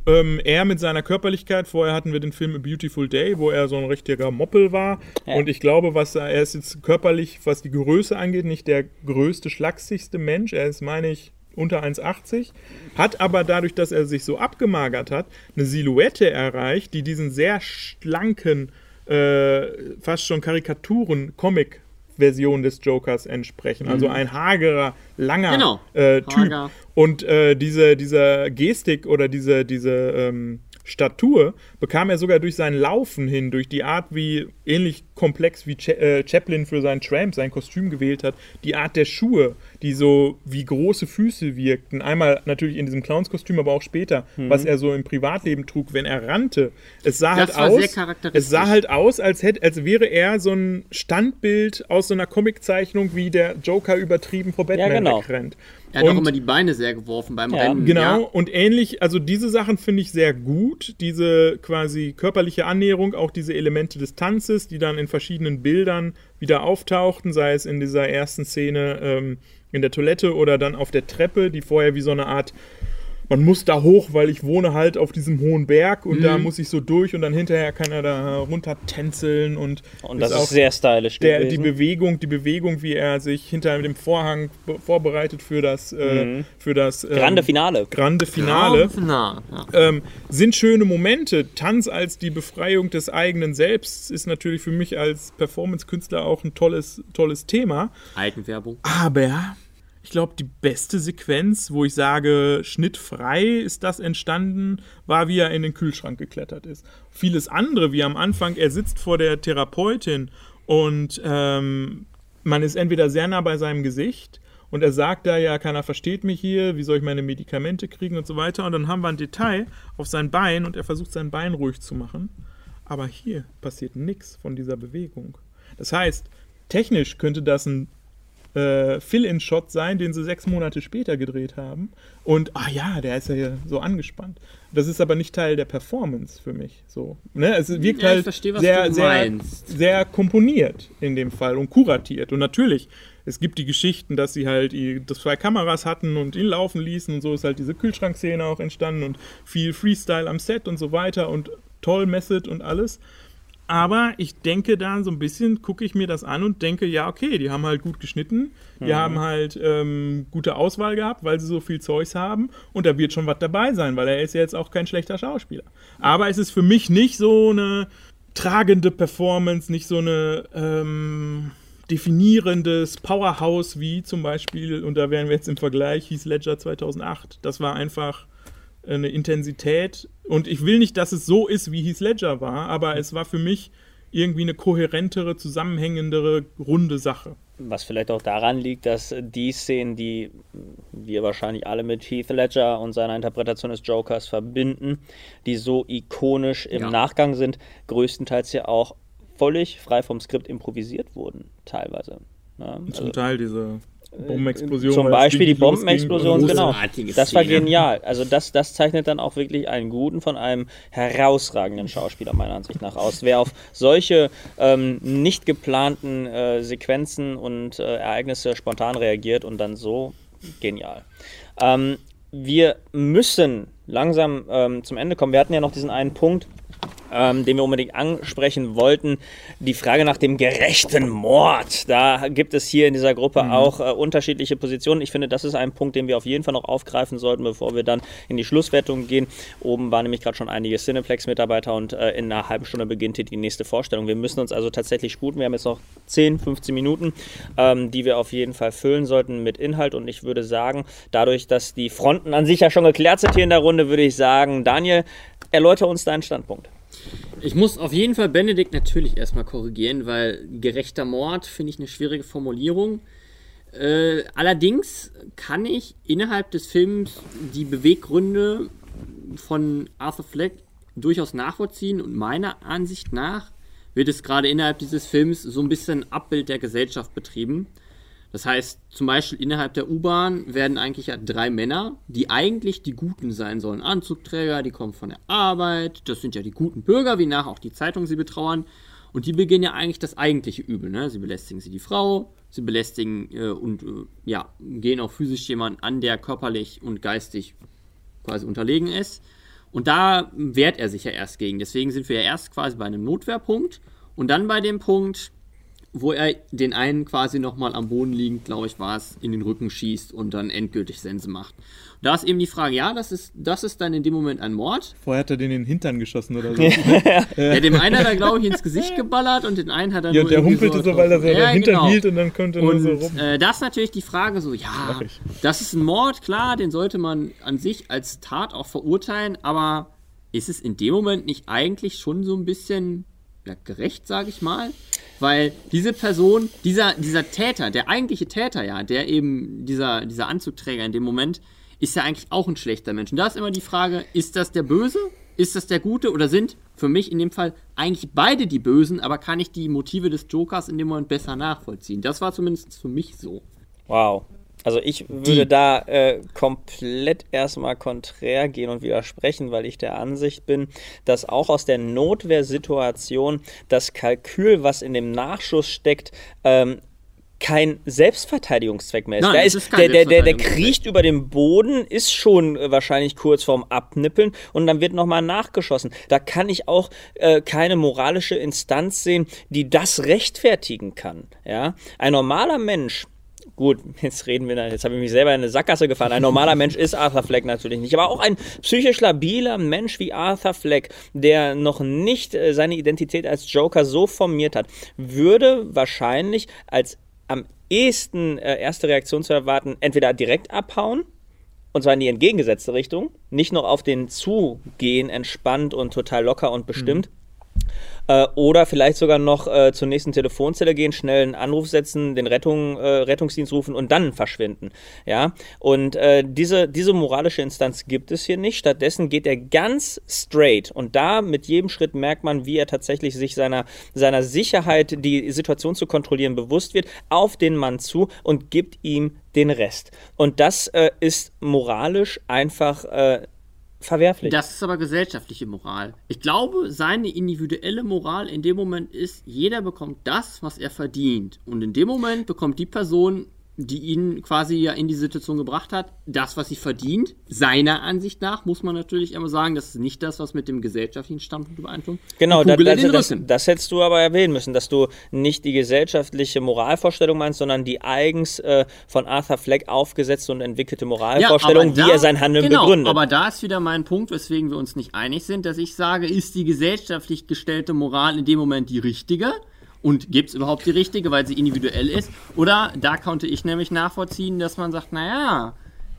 ähm, er mit seiner Körperlichkeit. Vorher hatten wir den Film A Beautiful Day, wo er so ein richtiger Moppel war. Ja. Und ich glaube, was er er ist jetzt körperlich, was die Größe angeht, nicht der größte, schlachsigste Mensch. Er ist, meine ich, unter 1,80, hat aber dadurch, dass er sich so abgemagert hat, eine Silhouette erreicht, die diesen sehr schlanken, äh, fast schon Karikaturen, Comic-Version des Jokers entsprechen. Also ein hagerer, langer Genau. äh, Typ. Hager. Und äh, diese, diese Gestik oder diese, diese ähm, Statur bekam er sogar durch sein Laufen hin, durch die Art, wie ähnlich komplex wie Cha äh, Chaplin für seinen Tramp sein Kostüm gewählt hat, die Art der Schuhe, die so wie große Füße wirkten. Einmal natürlich in diesem Clownskostüm, aber auch später, was er so im Privatleben trug, wenn er rannte. Es sah Das halt war sehr aus, charakteristisch. es sah halt aus, als hätte, als wäre er so ein Standbild aus so einer Comiczeichnung, wie der Joker übertrieben vor Batman genau. wegrennt. Er hat auch Und- immer die Beine sehr geworfen beim Ja, Rennen. Genau, Ja. und ähnlich, also diese Sachen finde ich sehr gut, diese quasi körperliche Annäherung, auch diese Elemente des Tanzes, die dann in verschiedenen Bildern wieder auftauchten, sei es in dieser ersten Szene ähm, in der Toilette oder dann auf der Treppe, die vorher wie so eine Art, man muss da hoch, weil ich wohne halt auf diesem hohen Berg und da muss ich so durch und dann hinterher kann er da runter tänzeln und, Und das ist sehr stylisch der, die gewesen. Bewegung, die Bewegung, wie er sich hinter dem Vorhang be- vorbereitet für das, äh, für das ähm, Grande Finale. Grande Finale. Na, ja. Ähm, sind schöne Momente. Tanz als die Befreiung des eigenen Selbst ist natürlich für mich als Performance-Künstler auch ein tolles, tolles Thema. Eigenwerbung. Aber ich glaube, die beste Sequenz, wo ich sage, schnittfrei ist das entstanden, war, wie er in den Kühlschrank geklettert ist. Vieles andere, wie am Anfang, er sitzt vor der Therapeutin und ähm, man ist entweder sehr nah bei seinem Gesicht und er sagt da ja, keiner versteht mich hier, wie soll ich meine Medikamente kriegen und so weiter. Und dann haben wir ein Detail auf sein Bein und er versucht sein Bein ruhig zu machen. Aber hier passiert nichts von dieser Bewegung. Das heißt, technisch könnte das ein äh, Fill-In-Shot sein, den sie sechs Monate später gedreht haben. Und, ah ja, der ist ja hier so angespannt. Das ist aber nicht Teil der Performance für mich. So, ne? Es wirkt Ja, halt verstehe, was sehr, sehr, sehr komponiert in dem Fall und kuratiert. Und natürlich, es gibt die Geschichten, dass sie halt das zwei Kameras hatten und ihn laufen ließen und so ist halt diese Kühlschrankszene auch entstanden und viel Freestyle am Set und so weiter und toll Method und alles. Aber ich denke dann so ein bisschen, gucke ich mir das an und denke, ja, okay, die haben halt gut geschnitten, die haben halt ähm, gute Auswahl gehabt, weil sie so viel Zeugs haben und da wird schon was dabei sein, weil er ist ja jetzt auch kein schlechter Schauspieler. Aber es ist für mich nicht so eine tragende Performance, nicht so eine ähm, definierendes Powerhouse wie zum Beispiel, und da wären wir jetzt im Vergleich, hieß Ledger 2008. Das war einfach eine Intensität. Und ich will nicht, dass es so ist, wie Heath Ledger war, aber es war für mich irgendwie eine kohärentere, zusammenhängendere, runde Sache. Was vielleicht auch daran liegt, dass die Szenen, die wir wahrscheinlich alle mit Heath Ledger und seiner Interpretation des Jokers verbinden, die so ikonisch im Ja. Nachgang sind, größtenteils ja auch völlig frei vom Skript improvisiert wurden, teilweise. Ja, also- Zum Teil diese Bombenexplosion. Zum Beispiel die. Bombenexplosion, genau. Großartige Das war genial. Also das, das zeichnet dann auch wirklich einen guten von einem herausragenden Schauspieler meiner Ansicht nach aus. Wer auf solche ähm, nicht geplanten äh, Sequenzen und äh, Ereignisse spontan reagiert und dann so genial. Ähm, wir müssen langsam ähm, zum Ende kommen. Wir hatten ja noch diesen einen Punkt, ähm, den wir unbedingt ansprechen wollten, die Frage nach dem gerechten Mord. Da gibt es hier in dieser Gruppe auch äh, unterschiedliche Positionen. Ich finde, das ist ein Punkt, den wir auf jeden Fall noch aufgreifen sollten, bevor wir dann in die Schlusswertung gehen. Oben waren nämlich gerade schon einige Cineplex-Mitarbeiter und äh, in einer halben Stunde beginnt hier die nächste Vorstellung. Wir müssen uns also tatsächlich sputen. Wir haben jetzt noch 10, 15 Minuten, ähm, die wir auf jeden Fall füllen sollten mit Inhalt. Und ich würde sagen, dadurch, dass die Fronten an sich ja schon geklärt sind hier in der Runde, würde ich sagen, Daniel, erläutere uns deinen Standpunkt. Ich muss auf jeden Fall Benedikt natürlich erstmal korrigieren, weil gerechter Mord finde ich eine schwierige Formulierung. Äh, allerdings kann ich innerhalb des Films die Beweggründe von Arthur Fleck durchaus nachvollziehen und meiner Ansicht nach wird es gerade innerhalb dieses Films so ein bisschen Abbild der Gesellschaft betrieben. Das heißt, zum Beispiel innerhalb der U-Bahn werden eigentlich ja drei Männer, die eigentlich die Guten sein sollen. Anzugträger, die kommen von der Arbeit, das sind ja die guten Bürger, wie nach auch die Zeitung sie betrauern. Und die beginnen ja eigentlich das eigentliche Übel. Ne? Sie belästigen sie die Frau, sie belästigen äh, und äh, ja, gehen auch physisch jemanden an, der körperlich und geistig quasi unterlegen ist. Und da wehrt er sich ja erst gegen. Deswegen sind wir ja erst quasi bei einem Notwehrpunkt und dann bei dem Punkt, wo er den einen quasi nochmal am Boden liegend, glaube ich, war es, in den Rücken schießt und dann endgültig Sense macht. Da ist eben die Frage, ja, das ist, das ist dann in dem Moment ein Mord. Vorher hat er den in den Hintern geschossen oder so. ja, dem einen hat er, glaube ich, ins Gesicht geballert und den einen hat er ja, nur der humpelte so, weil er so ja, den Hintern genau. hielt und dann konnte er nur Und so rum. äh, das ist natürlich die Frage so, ja, das ist ein Mord, klar, den sollte man an sich als Tat auch verurteilen, aber ist es in dem Moment nicht eigentlich schon so ein bisschen ja, gerecht, sage ich mal? Weil diese Person, dieser, dieser Täter, der eigentliche Täter ja, der eben dieser, dieser Anzugträger in dem Moment, ist ja eigentlich auch ein schlechter Mensch. Und da ist immer die Frage, ist das der Böse? Ist das der Gute? Oder sind für mich in dem Fall eigentlich beide die Bösen, aber kann ich die Motive des Jokers in dem Moment besser nachvollziehen? Das war zumindest für mich so. Wow. Also ich würde da äh, komplett erstmal konträr gehen und widersprechen, weil ich der Ansicht bin, dass auch aus der Notwehrsituation das Kalkül, was in dem Nachschuss steckt, ähm, kein Selbstverteidigungszweck mehr ist. Nein, ist ist kein der, der, der, der kriecht über den Boden, ist schon äh, wahrscheinlich kurz vorm Abnippeln und dann wird nochmal nachgeschossen. Da kann ich auch äh, keine moralische Instanz sehen, die das rechtfertigen kann. Ja? Ein normaler Mensch, Gut, jetzt reden wir, jetzt habe ich mich selber in eine Sackgasse gefahren. Ein normaler Mensch ist Arthur Fleck natürlich nicht, aber auch ein psychisch labiler Mensch wie Arthur Fleck, der noch nicht äh, seine Identität als Joker so formiert hat, würde wahrscheinlich als am ehesten äh, erste Reaktion zu erwarten, entweder direkt abhauen, und zwar in die entgegengesetzte Richtung, nicht noch auf den zugehen, entspannt und total locker und bestimmt. Äh, oder vielleicht sogar noch äh, zur nächsten Telefonzelle gehen, schnell einen Anruf setzen, den Rettung, äh, Rettungsdienst rufen und dann verschwinden. Ja, und äh, diese, diese moralische Instanz gibt es hier nicht. Stattdessen geht er ganz straight und da mit jedem Schritt merkt man, wie er tatsächlich sich seiner, seiner Sicherheit, die Situation zu kontrollieren, bewusst wird, auf den Mann zu und gibt ihm den Rest. Und das äh, ist moralisch einfach äh, verwerflich. Das ist aber gesellschaftliche Moral. Ich glaube, seine individuelle Moral in dem Moment ist, jeder bekommt das, was er verdient. Und in dem Moment bekommt die Person, die ihn quasi ja in die Situation gebracht hat, das, was sie verdient. Seiner Ansicht nach muss man natürlich immer sagen, das ist nicht das, was mit dem gesellschaftlichen Standpunkt übereinstimmt. Genau, da, in das, das, hättest du aber erwähnen müssen, dass du nicht die gesellschaftliche Moralvorstellung meinst, sondern die eigens äh, von Arthur Fleck aufgesetzte und entwickelte Moralvorstellung, wie da- er sein Handeln genau, begründet. Aber da ist wieder mein Punkt, weswegen wir uns nicht einig sind, dass ich sage, ist die gesellschaftlich gestellte Moral in dem Moment die richtige? Und gibt es überhaupt die richtige, weil sie individuell ist? Oder da konnte ich nämlich nachvollziehen, dass man sagt, naja,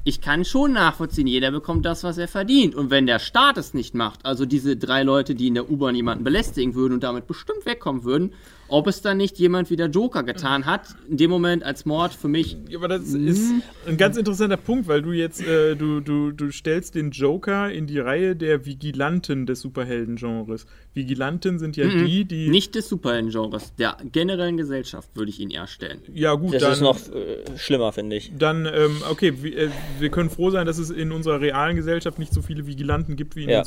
ich kann schon nachvollziehen, jeder bekommt das, was er verdient. Und wenn der Staat es nicht macht, also diese drei Leute, die in der U-Bahn jemanden belästigen würden und damit bestimmt wegkommen würden, ob es dann nicht jemand wie der Joker getan hat, in dem Moment als Mord für mich Ja, aber das ist ein ganz interessanter Punkt, weil du jetzt, äh, du, du, du stellst den Joker in die Reihe der Vigilanten des Superhelden-Genres. Vigilanten sind ja die, die. Nicht des Superhelden-Genres, der generellen Gesellschaft würde ich ihn eher stellen. Ja, gut, das dann. ist noch äh, schlimmer, finde ich. Dann, ähm, okay, wir, äh, wir können froh sein, dass es in unserer realen Gesellschaft nicht so viele Vigilanten gibt wie in Ja. den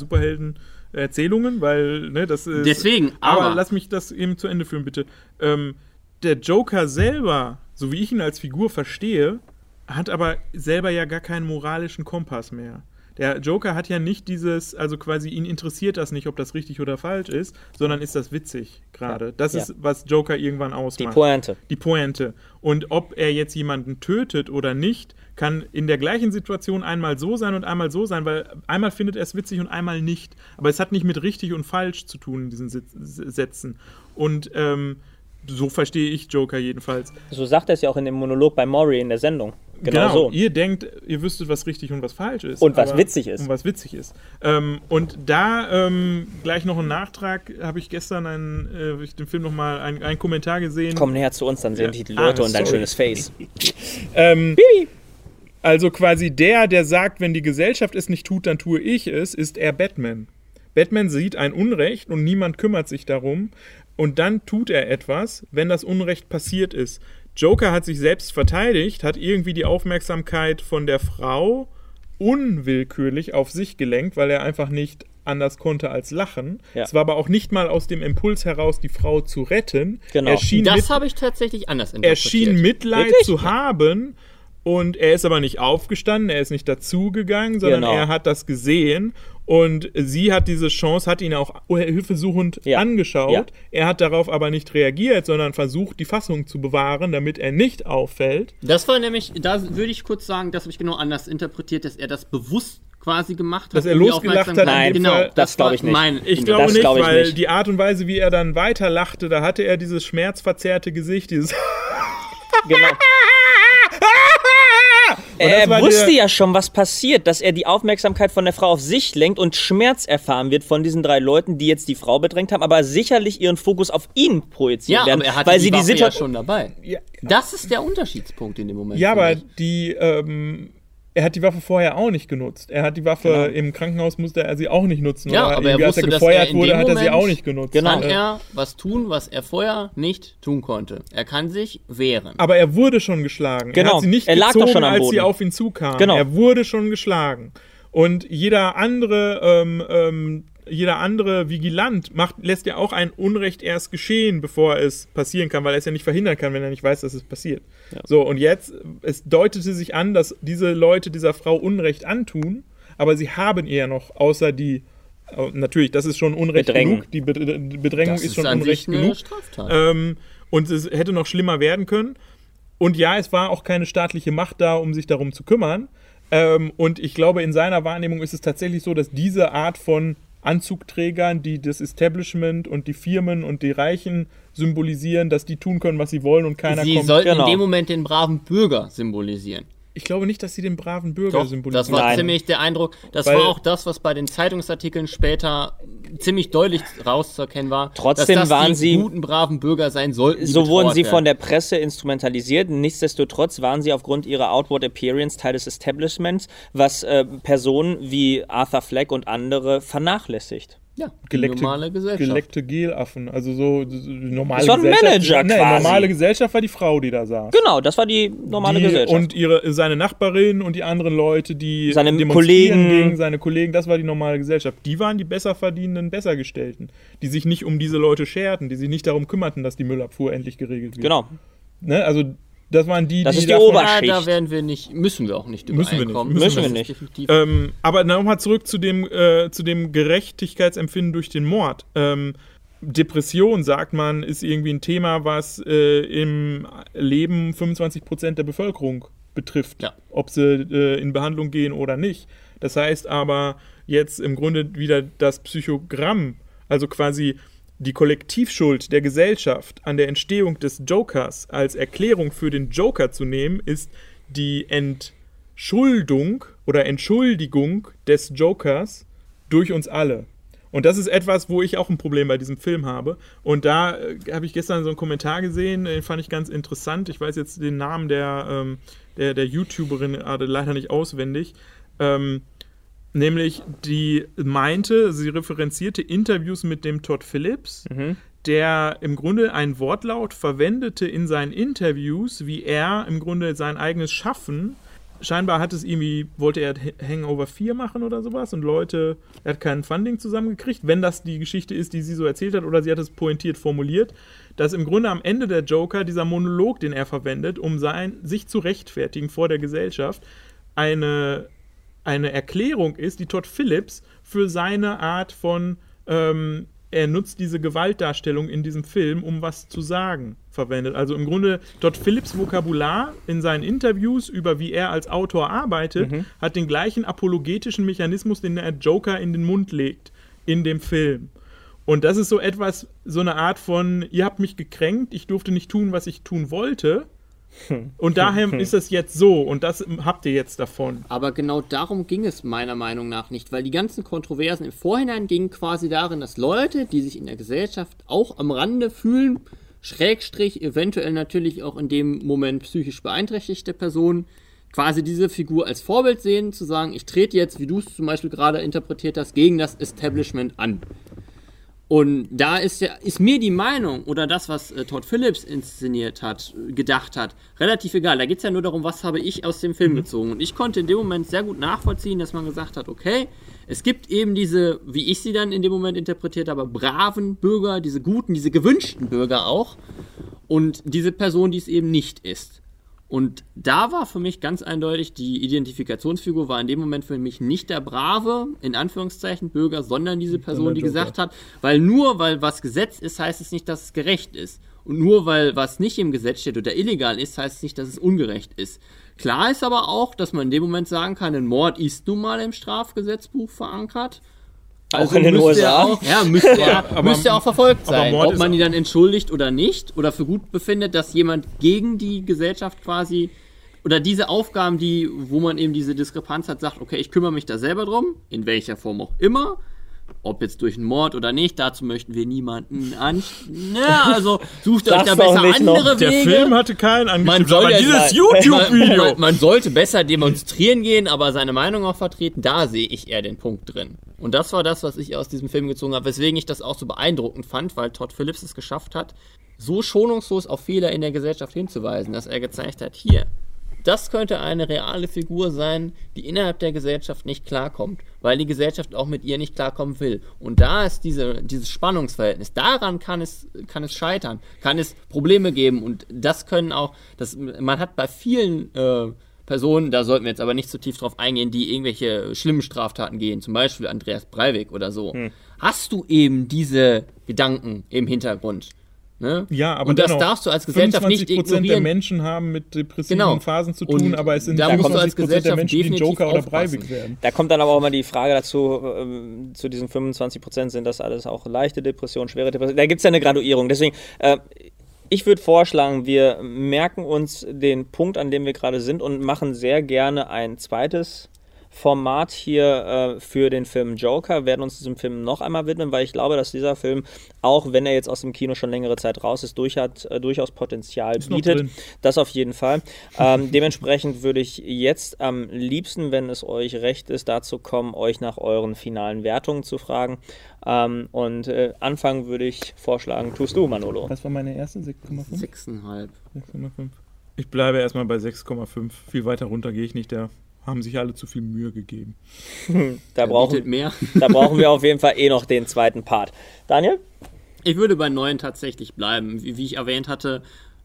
Superhelden-Erzählungen, weil, ne, das ist. Deswegen, aber, aber- lass mich das eben zu Ende führen, bitte. Ähm, der Joker selber, so wie ich ihn als Figur verstehe, hat aber selber ja gar keinen moralischen Kompass mehr. Der Joker hat ja nicht dieses, also quasi ihn interessiert das nicht, ob das richtig oder falsch ist, sondern ist das witzig gerade. Das Ja. ist, was Joker irgendwann Die ausmacht Pointe. die Pointe. Und ob er jetzt jemanden tötet oder nicht, kann in der gleichen Situation einmal so sein und einmal so sein, weil einmal findet er es witzig und einmal nicht. Aber es hat nicht mit richtig und falsch zu tun in diesen Sätzen. Und ähm, so verstehe ich Joker jedenfalls. So sagt er es ja auch in dem Monolog bei Maury in der Sendung. Genau, so. Ihr denkt, ihr wüsstet, was richtig und was falsch ist. Und was witzig ist. Und was witzig ist. Ähm, und da ähm, gleich noch ein Nachtrag, habe ich gestern einen, äh, ich den Film nochmal einen, einen Kommentar gesehen. Komm näher zu uns, dann sehen Ja. die Leute Ah, und dein schönes Face. Ähm, also quasi der, der sagt, wenn die Gesellschaft es nicht tut, dann tue ich es, ist er Batman. Batman sieht ein Unrecht und niemand kümmert sich darum. Und dann tut er etwas, wenn das Unrecht passiert ist. Joker hat sich selbst verteidigt, hat irgendwie die Aufmerksamkeit von der Frau unwillkürlich auf sich gelenkt, weil er einfach nicht anders konnte als lachen. Ja. Es war aber auch nicht mal aus dem Impuls heraus, die Frau zu retten. Genau. Er schien, Das habe ich tatsächlich anders er interpretiert. schien Mitleid Wirklich? zu haben. Und er ist aber nicht aufgestanden, er ist nicht dazugegangen, sondern Genau. er hat das gesehen. Und sie hat diese Chance, hat ihn auch hilfesuchend Ja. angeschaut. Ja. Er hat darauf aber nicht reagiert, sondern versucht, die Fassung zu bewahren, damit er nicht auffällt. Das war nämlich, da würde ich kurz sagen, das habe ich genau anders interpretiert, dass er das bewusst quasi gemacht hat. Dass er losgelacht hat in Aufmerksamkeit- dem genau, Fall. Das glaub war ich nicht. Mein Ich glaube nicht, glaub ich weil nicht. die Art und Weise, wie er dann weiterlachte, da hatte er dieses schmerzverzerrte Gesicht, dieses. Genau. Er wusste ja schon, was passiert, dass er die Aufmerksamkeit von der Frau auf sich lenkt und Schmerz erfahren wird von diesen drei Leuten, die jetzt die Frau bedrängt haben, aber sicherlich ihren Fokus auf ihn projizieren Ja, werden, aber er hatte weil die sie die Waffe ja Situation schon dabei. Ja, Das ist der Unterschiedspunkt in dem Moment. ja aber ich. die. Ähm, er hat die Waffe vorher auch nicht genutzt. Er hat die Waffe im Krankenhaus musste er sie auch nicht nutzen. Genau. Ja, Oder aber er irgendwie, als er wusste, dass gefeuert er wurde, dem hat er sie Moment- auch nicht genutzt. Genau. kann er was tun, was er vorher nicht tun konnte. Er kann sich wehren. Aber er wurde schon geschlagen. Er Genau. hat sie nicht Er lag doch gezogen, schon am als sie auf ihn zukam. Genau. Er wurde schon geschlagen. Und jeder andere, ähm, ähm, jeder andere Vigilant macht, lässt ja auch ein Unrecht erst geschehen, bevor es passieren kann, weil er es ja nicht verhindern kann, wenn er nicht weiß, dass es passiert. So, und jetzt, es deutete sich an, dass diese Leute dieser Frau Unrecht antun, aber sie haben ihr ja noch, außer die, äh, natürlich, das ist schon Unrecht Bedrängen. genug, die die Bedrängung ist ist schon an Unrecht sich eine genug. Ähm, und es hätte noch schlimmer werden können. Und ja, es war auch keine staatliche Macht da, um sich darum zu kümmern. Ähm, und ich glaube, in seiner Wahrnehmung ist es tatsächlich so, dass diese Art von Anzugträgern, die das Establishment und die Firmen und die Reichen symbolisieren, dass die tun können, was sie wollen und keiner Sie kommt. sollten Genau. in dem Moment den braven Bürger symbolisieren. Ich glaube nicht, dass sie den braven Bürger Doch, symbolisieren. das war Nein. ziemlich der Eindruck. Das Weil- war auch das, was bei den Zeitungsartikeln später ziemlich deutlich rauszuerkennen war. Trotzdem dass das waren die sie- guten, braven Bürger sein sollten. So wurden sie werden. von der Presse instrumentalisiert. Nichtsdestotrotz waren sie aufgrund ihrer Outward Appearance Teil des Establishments, was äh, Personen wie Arthur Fleck und andere vernachlässigt. Ja, geleckte, normale Gesellschaft. geleckte Gelaffen. Also so, so normale Das war ein Gesellschaft. Manager nee, quasi. normale Gesellschaft war die Frau, die da saß. Genau, das war die normale die, Gesellschaft. Und ihre, seine Nachbarin und die anderen Leute, die Seine Kollegen. gegen seine Kollegen, das war die normale Gesellschaft. Die waren die besser verdienenden, Bessergestellten, die sich nicht um diese Leute scherten, die sich nicht darum kümmerten, dass die Müllabfuhr endlich geregelt wird. genau. Ne? Also das waren die, Das die ist die davon- Ober- Ja, da Oberschicht. werden wir nicht, müssen wir auch nicht Müssen wir nicht, übereinkommen. müssen wir nicht. Ähm, aber nochmal zurück zu dem, äh, zu dem Gerechtigkeitsempfinden durch den Mord. Ähm, Depression, sagt man, ist irgendwie ein Thema, was äh, im Leben 25% der Bevölkerung betrifft. Ja. Ob sie äh, in Behandlung gehen oder nicht. Das heißt aber jetzt im Grunde wieder das Psychogramm, also quasi die Kollektivschuld der Gesellschaft an der Entstehung des Jokers als Erklärung für den Joker zu nehmen, ist die Entschuldung oder Entschuldigung des Jokers durch uns alle. Und das ist etwas, wo ich auch ein Problem bei diesem Film habe. Und da äh, habe ich gestern so einen Kommentar gesehen, den fand ich ganz interessant. Ich weiß jetzt den Namen der, ähm, der, der YouTuberin gerade leider nicht auswendig. Ähm, nämlich, die meinte, sie referenzierte Interviews mit dem Todd Phillips, der im Grunde ein Wortlaut verwendete in seinen Interviews, wie er im Grunde sein eigenes Schaffen scheinbar hat es irgendwie, wollte er Hangover 4 machen oder sowas und Leute, er hat kein Funding zusammengekriegt, wenn das die Geschichte ist, die sie so erzählt hat oder sie hat es pointiert formuliert, dass im Grunde am Ende der Joker dieser Monolog, den er verwendet, um sein, sich zu rechtfertigen vor der Gesellschaft, eine, eine Erklärung ist, die Todd Phillips für seine Art von ähm, er nutzt diese Gewaltdarstellung in diesem Film, um was zu sagen, verwendet. Also im Grunde Todd Phillips Vokabular in seinen Interviews über wie er als Autor arbeitet, hat den gleichen apologetischen Mechanismus, den der Joker in den Mund legt in dem Film. Und das ist so etwas, so eine Art von, ihr habt mich gekränkt, ich durfte nicht tun, was ich tun wollte. Und daher ist es jetzt so und das habt ihr jetzt davon. Aber genau darum ging es meiner Meinung nach nicht, weil die ganzen Kontroversen im Vorhinein gingen quasi darin, dass Leute, die sich in der Gesellschaft auch am Rande fühlen, Schrägstrich, eventuell natürlich auch in dem Moment psychisch beeinträchtigte Personen, quasi diese Figur als Vorbild sehen, zu sagen, ich trete jetzt, wie du es zum Beispiel gerade interpretiert hast, gegen das Establishment an. Und da ist ja, ist mir die Meinung oder das, was äh, Todd Phillips inszeniert hat, gedacht hat, relativ egal. Da geht es ja nur darum, was habe ich aus dem Film gezogen. Und ich konnte in dem Moment sehr gut nachvollziehen, dass man gesagt hat, okay, es gibt eben diese, wie ich sie dann in dem Moment interpretiert habe, braven Bürger, diese guten, diese gewünschten Bürger auch. Und diese Person, die es eben nicht ist. Und da war für mich ganz eindeutig, die Identifikationsfigur war in dem Moment für mich nicht der brave, in Anführungszeichen, Bürger, sondern diese Person, die gesagt hat, weil nur weil was Gesetz ist, heißt es nicht, dass es gerecht ist. Und nur weil was nicht im Gesetz steht oder illegal ist, heißt es nicht, dass es ungerecht ist. Klar ist aber auch, dass man in dem Moment sagen kann, ein Mord ist nun mal im Strafgesetzbuch verankert. Auch in den müsste USA? Auch, ja, müsste, ja, aber- müsste auch verfolgt sein. Ob man die dann entschuldigt oder nicht oder für gut befindet, dass jemand gegen die Gesellschaft quasi oder diese Aufgaben, die, wo man eben diese Diskrepanz hat, sagt, okay, ich kümmere mich da selber drum, in welcher Form auch immer. Ob jetzt durch einen Mord oder nicht, dazu möchten wir niemanden an. Na, also sucht euch da besser nicht noch. andere Der Wege. Film hatte keinen Man angestimmt, soll aber ja dieses YouTube-Video. Man, man sollte besser demonstrieren gehen, aber seine Meinung auch vertreten. Da sehe ich eher den Punkt drin. Und das war das, was ich aus diesem Film gezogen habe, weswegen ich das auch so beeindruckend fand, weil Todd Phillips es geschafft hat, so schonungslos auf Fehler in der Gesellschaft hinzuweisen, dass er gezeigt hat, hier, das könnte eine reale Figur sein, die innerhalb der Gesellschaft nicht klarkommt, weil die Gesellschaft auch mit ihr nicht klarkommen will. Und da ist diese, dieses Spannungsverhältnis. Daran kann es, kann es scheitern, kann es Probleme geben. Und das können auch, das, man hat bei vielen äh, Personen, da sollten wir jetzt aber nicht zu tief drauf eingehen, die irgendwelche schlimmen Straftaten gehen, zum Beispiel Andreas Breivik oder so, hast du eben diese Gedanken im Hintergrund. Ne? Ja, aber und das darfst du als Gesellschaft nicht 25% der ignorieren. Menschen haben mit depressiven Genau. Phasen zu Und tun, aber es sind da musst du 25% als der Menschen, die Joker oder aufpassen. Breivik werden. Da kommt dann aber auch mal die Frage dazu, ähm, zu diesen 25 Prozent sind das alles auch leichte Depressionen, schwere Depressionen. Da gibt es ja eine Graduierung. Deswegen, äh, ich würde vorschlagen, wir merken uns den Punkt, an dem wir gerade sind und machen sehr gerne ein zweites Format hier äh, für den Film Joker, werden uns diesem Film noch einmal widmen, weil ich glaube, dass dieser Film, auch wenn er jetzt aus dem Kino schon längere Zeit raus ist, durch hat, äh, durchaus Potenzial noch bietet. Das auf jeden Fall. Ähm, dementsprechend würde ich jetzt am liebsten, wenn es euch recht ist, dazu kommen, euch nach euren finalen Wertungen zu fragen. Ähm, und äh, anfangen würde ich vorschlagen, tust du, Manolo. Was war meine erste? 6,5? Sechseinhalb. 6,5. Ich bleibe erstmal bei 6,5. Viel weiter runter gehe ich nicht. Da haben sich alle zu viel Mühe gegeben. Da Er bietet brauchen, mehr. da brauchen wir auf jeden Fall eh noch den zweiten Part. Daniel? Ich würde bei neun tatsächlich bleiben. Wie, wie ich erwähnt hatte,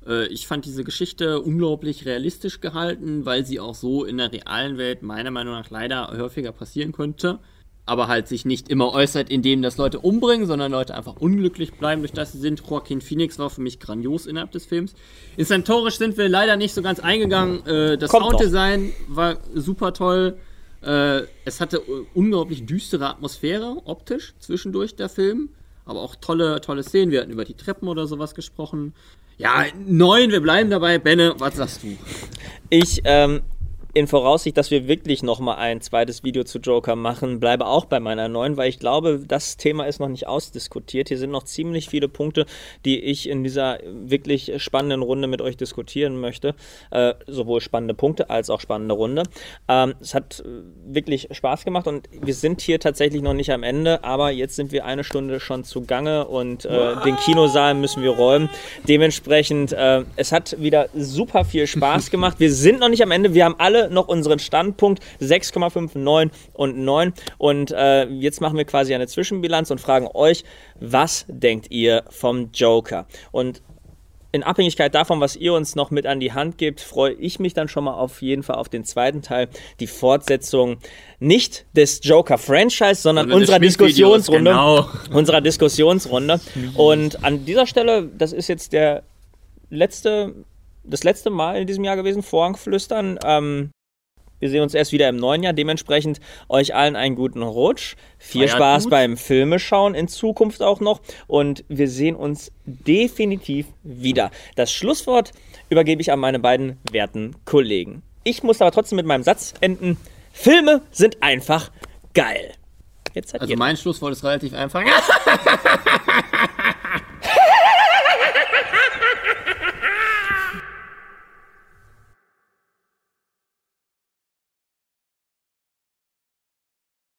äh, ich fand diese Geschichte unglaublich realistisch gehalten, weil sie auch so in der realen Welt meiner Meinung nach leider häufiger passieren könnte. Aber halt sich nicht immer äußert, indem das Leute umbringen, sondern Leute einfach unglücklich bleiben, durch das sie sind. Joaquin Phoenix war für mich grandios innerhalb des Films. Inszentorisch sind wir leider nicht so ganz eingegangen. Äh, das Kommt. Sounddesign war super toll. Äh, es hatte äh, unglaublich düstere Atmosphäre, optisch, zwischendurch der Film. Aber auch tolle, tolle Szenen. Wir hatten über die Treppen oder sowas gesprochen. Ja, neun, wir bleiben dabei. Benne, was sagst du? Ich, ähm, in Voraussicht, dass wir wirklich nochmal ein zweites Video zu Joker machen, bleibe auch bei meiner neuen, weil ich glaube, das Thema ist noch nicht ausdiskutiert. Hier sind noch ziemlich viele Punkte, die ich in dieser wirklich spannenden Runde mit euch diskutieren möchte. Äh, sowohl spannende Punkte als auch spannende Runde. Ähm, es hat äh, wirklich Spaß gemacht und wir sind hier tatsächlich noch nicht am Ende, aber jetzt sind wir eine Stunde schon zugange und äh, den Kinosaal müssen wir räumen. Dementsprechend, äh, es hat wieder super viel Spaß gemacht. Wir sind noch nicht am Ende. Wir haben alle noch unseren Standpunkt 6,5, 9 und 9. Und äh, jetzt machen wir quasi eine Zwischenbilanz und fragen euch, was denkt ihr vom Joker? Und in Abhängigkeit davon, was ihr uns noch mit an die Hand gebt, freue ich mich dann schon mal auf jeden Fall auf den zweiten Teil, die Fortsetzung nicht des Joker-Franchise, sondern Sondern des unserer Diskussionsrunde. genau. Unserer Diskussionsrunde. Und an dieser Stelle, das ist jetzt der letzte, das letzte Mal in diesem Jahr gewesen, Vorhangflüstern. Ähm, wir sehen uns erst wieder im neuen Jahr. Dementsprechend euch allen einen guten Rutsch. Viel Feiert Spaß gut. beim Filmeschauen in Zukunft auch noch. Und wir sehen uns definitiv wieder. Das Schlusswort übergebe ich an meine beiden werten Kollegen. Ich muss aber trotzdem mit meinem Satz enden. Filme sind einfach geil. Also mein Schlusswort ist relativ einfach.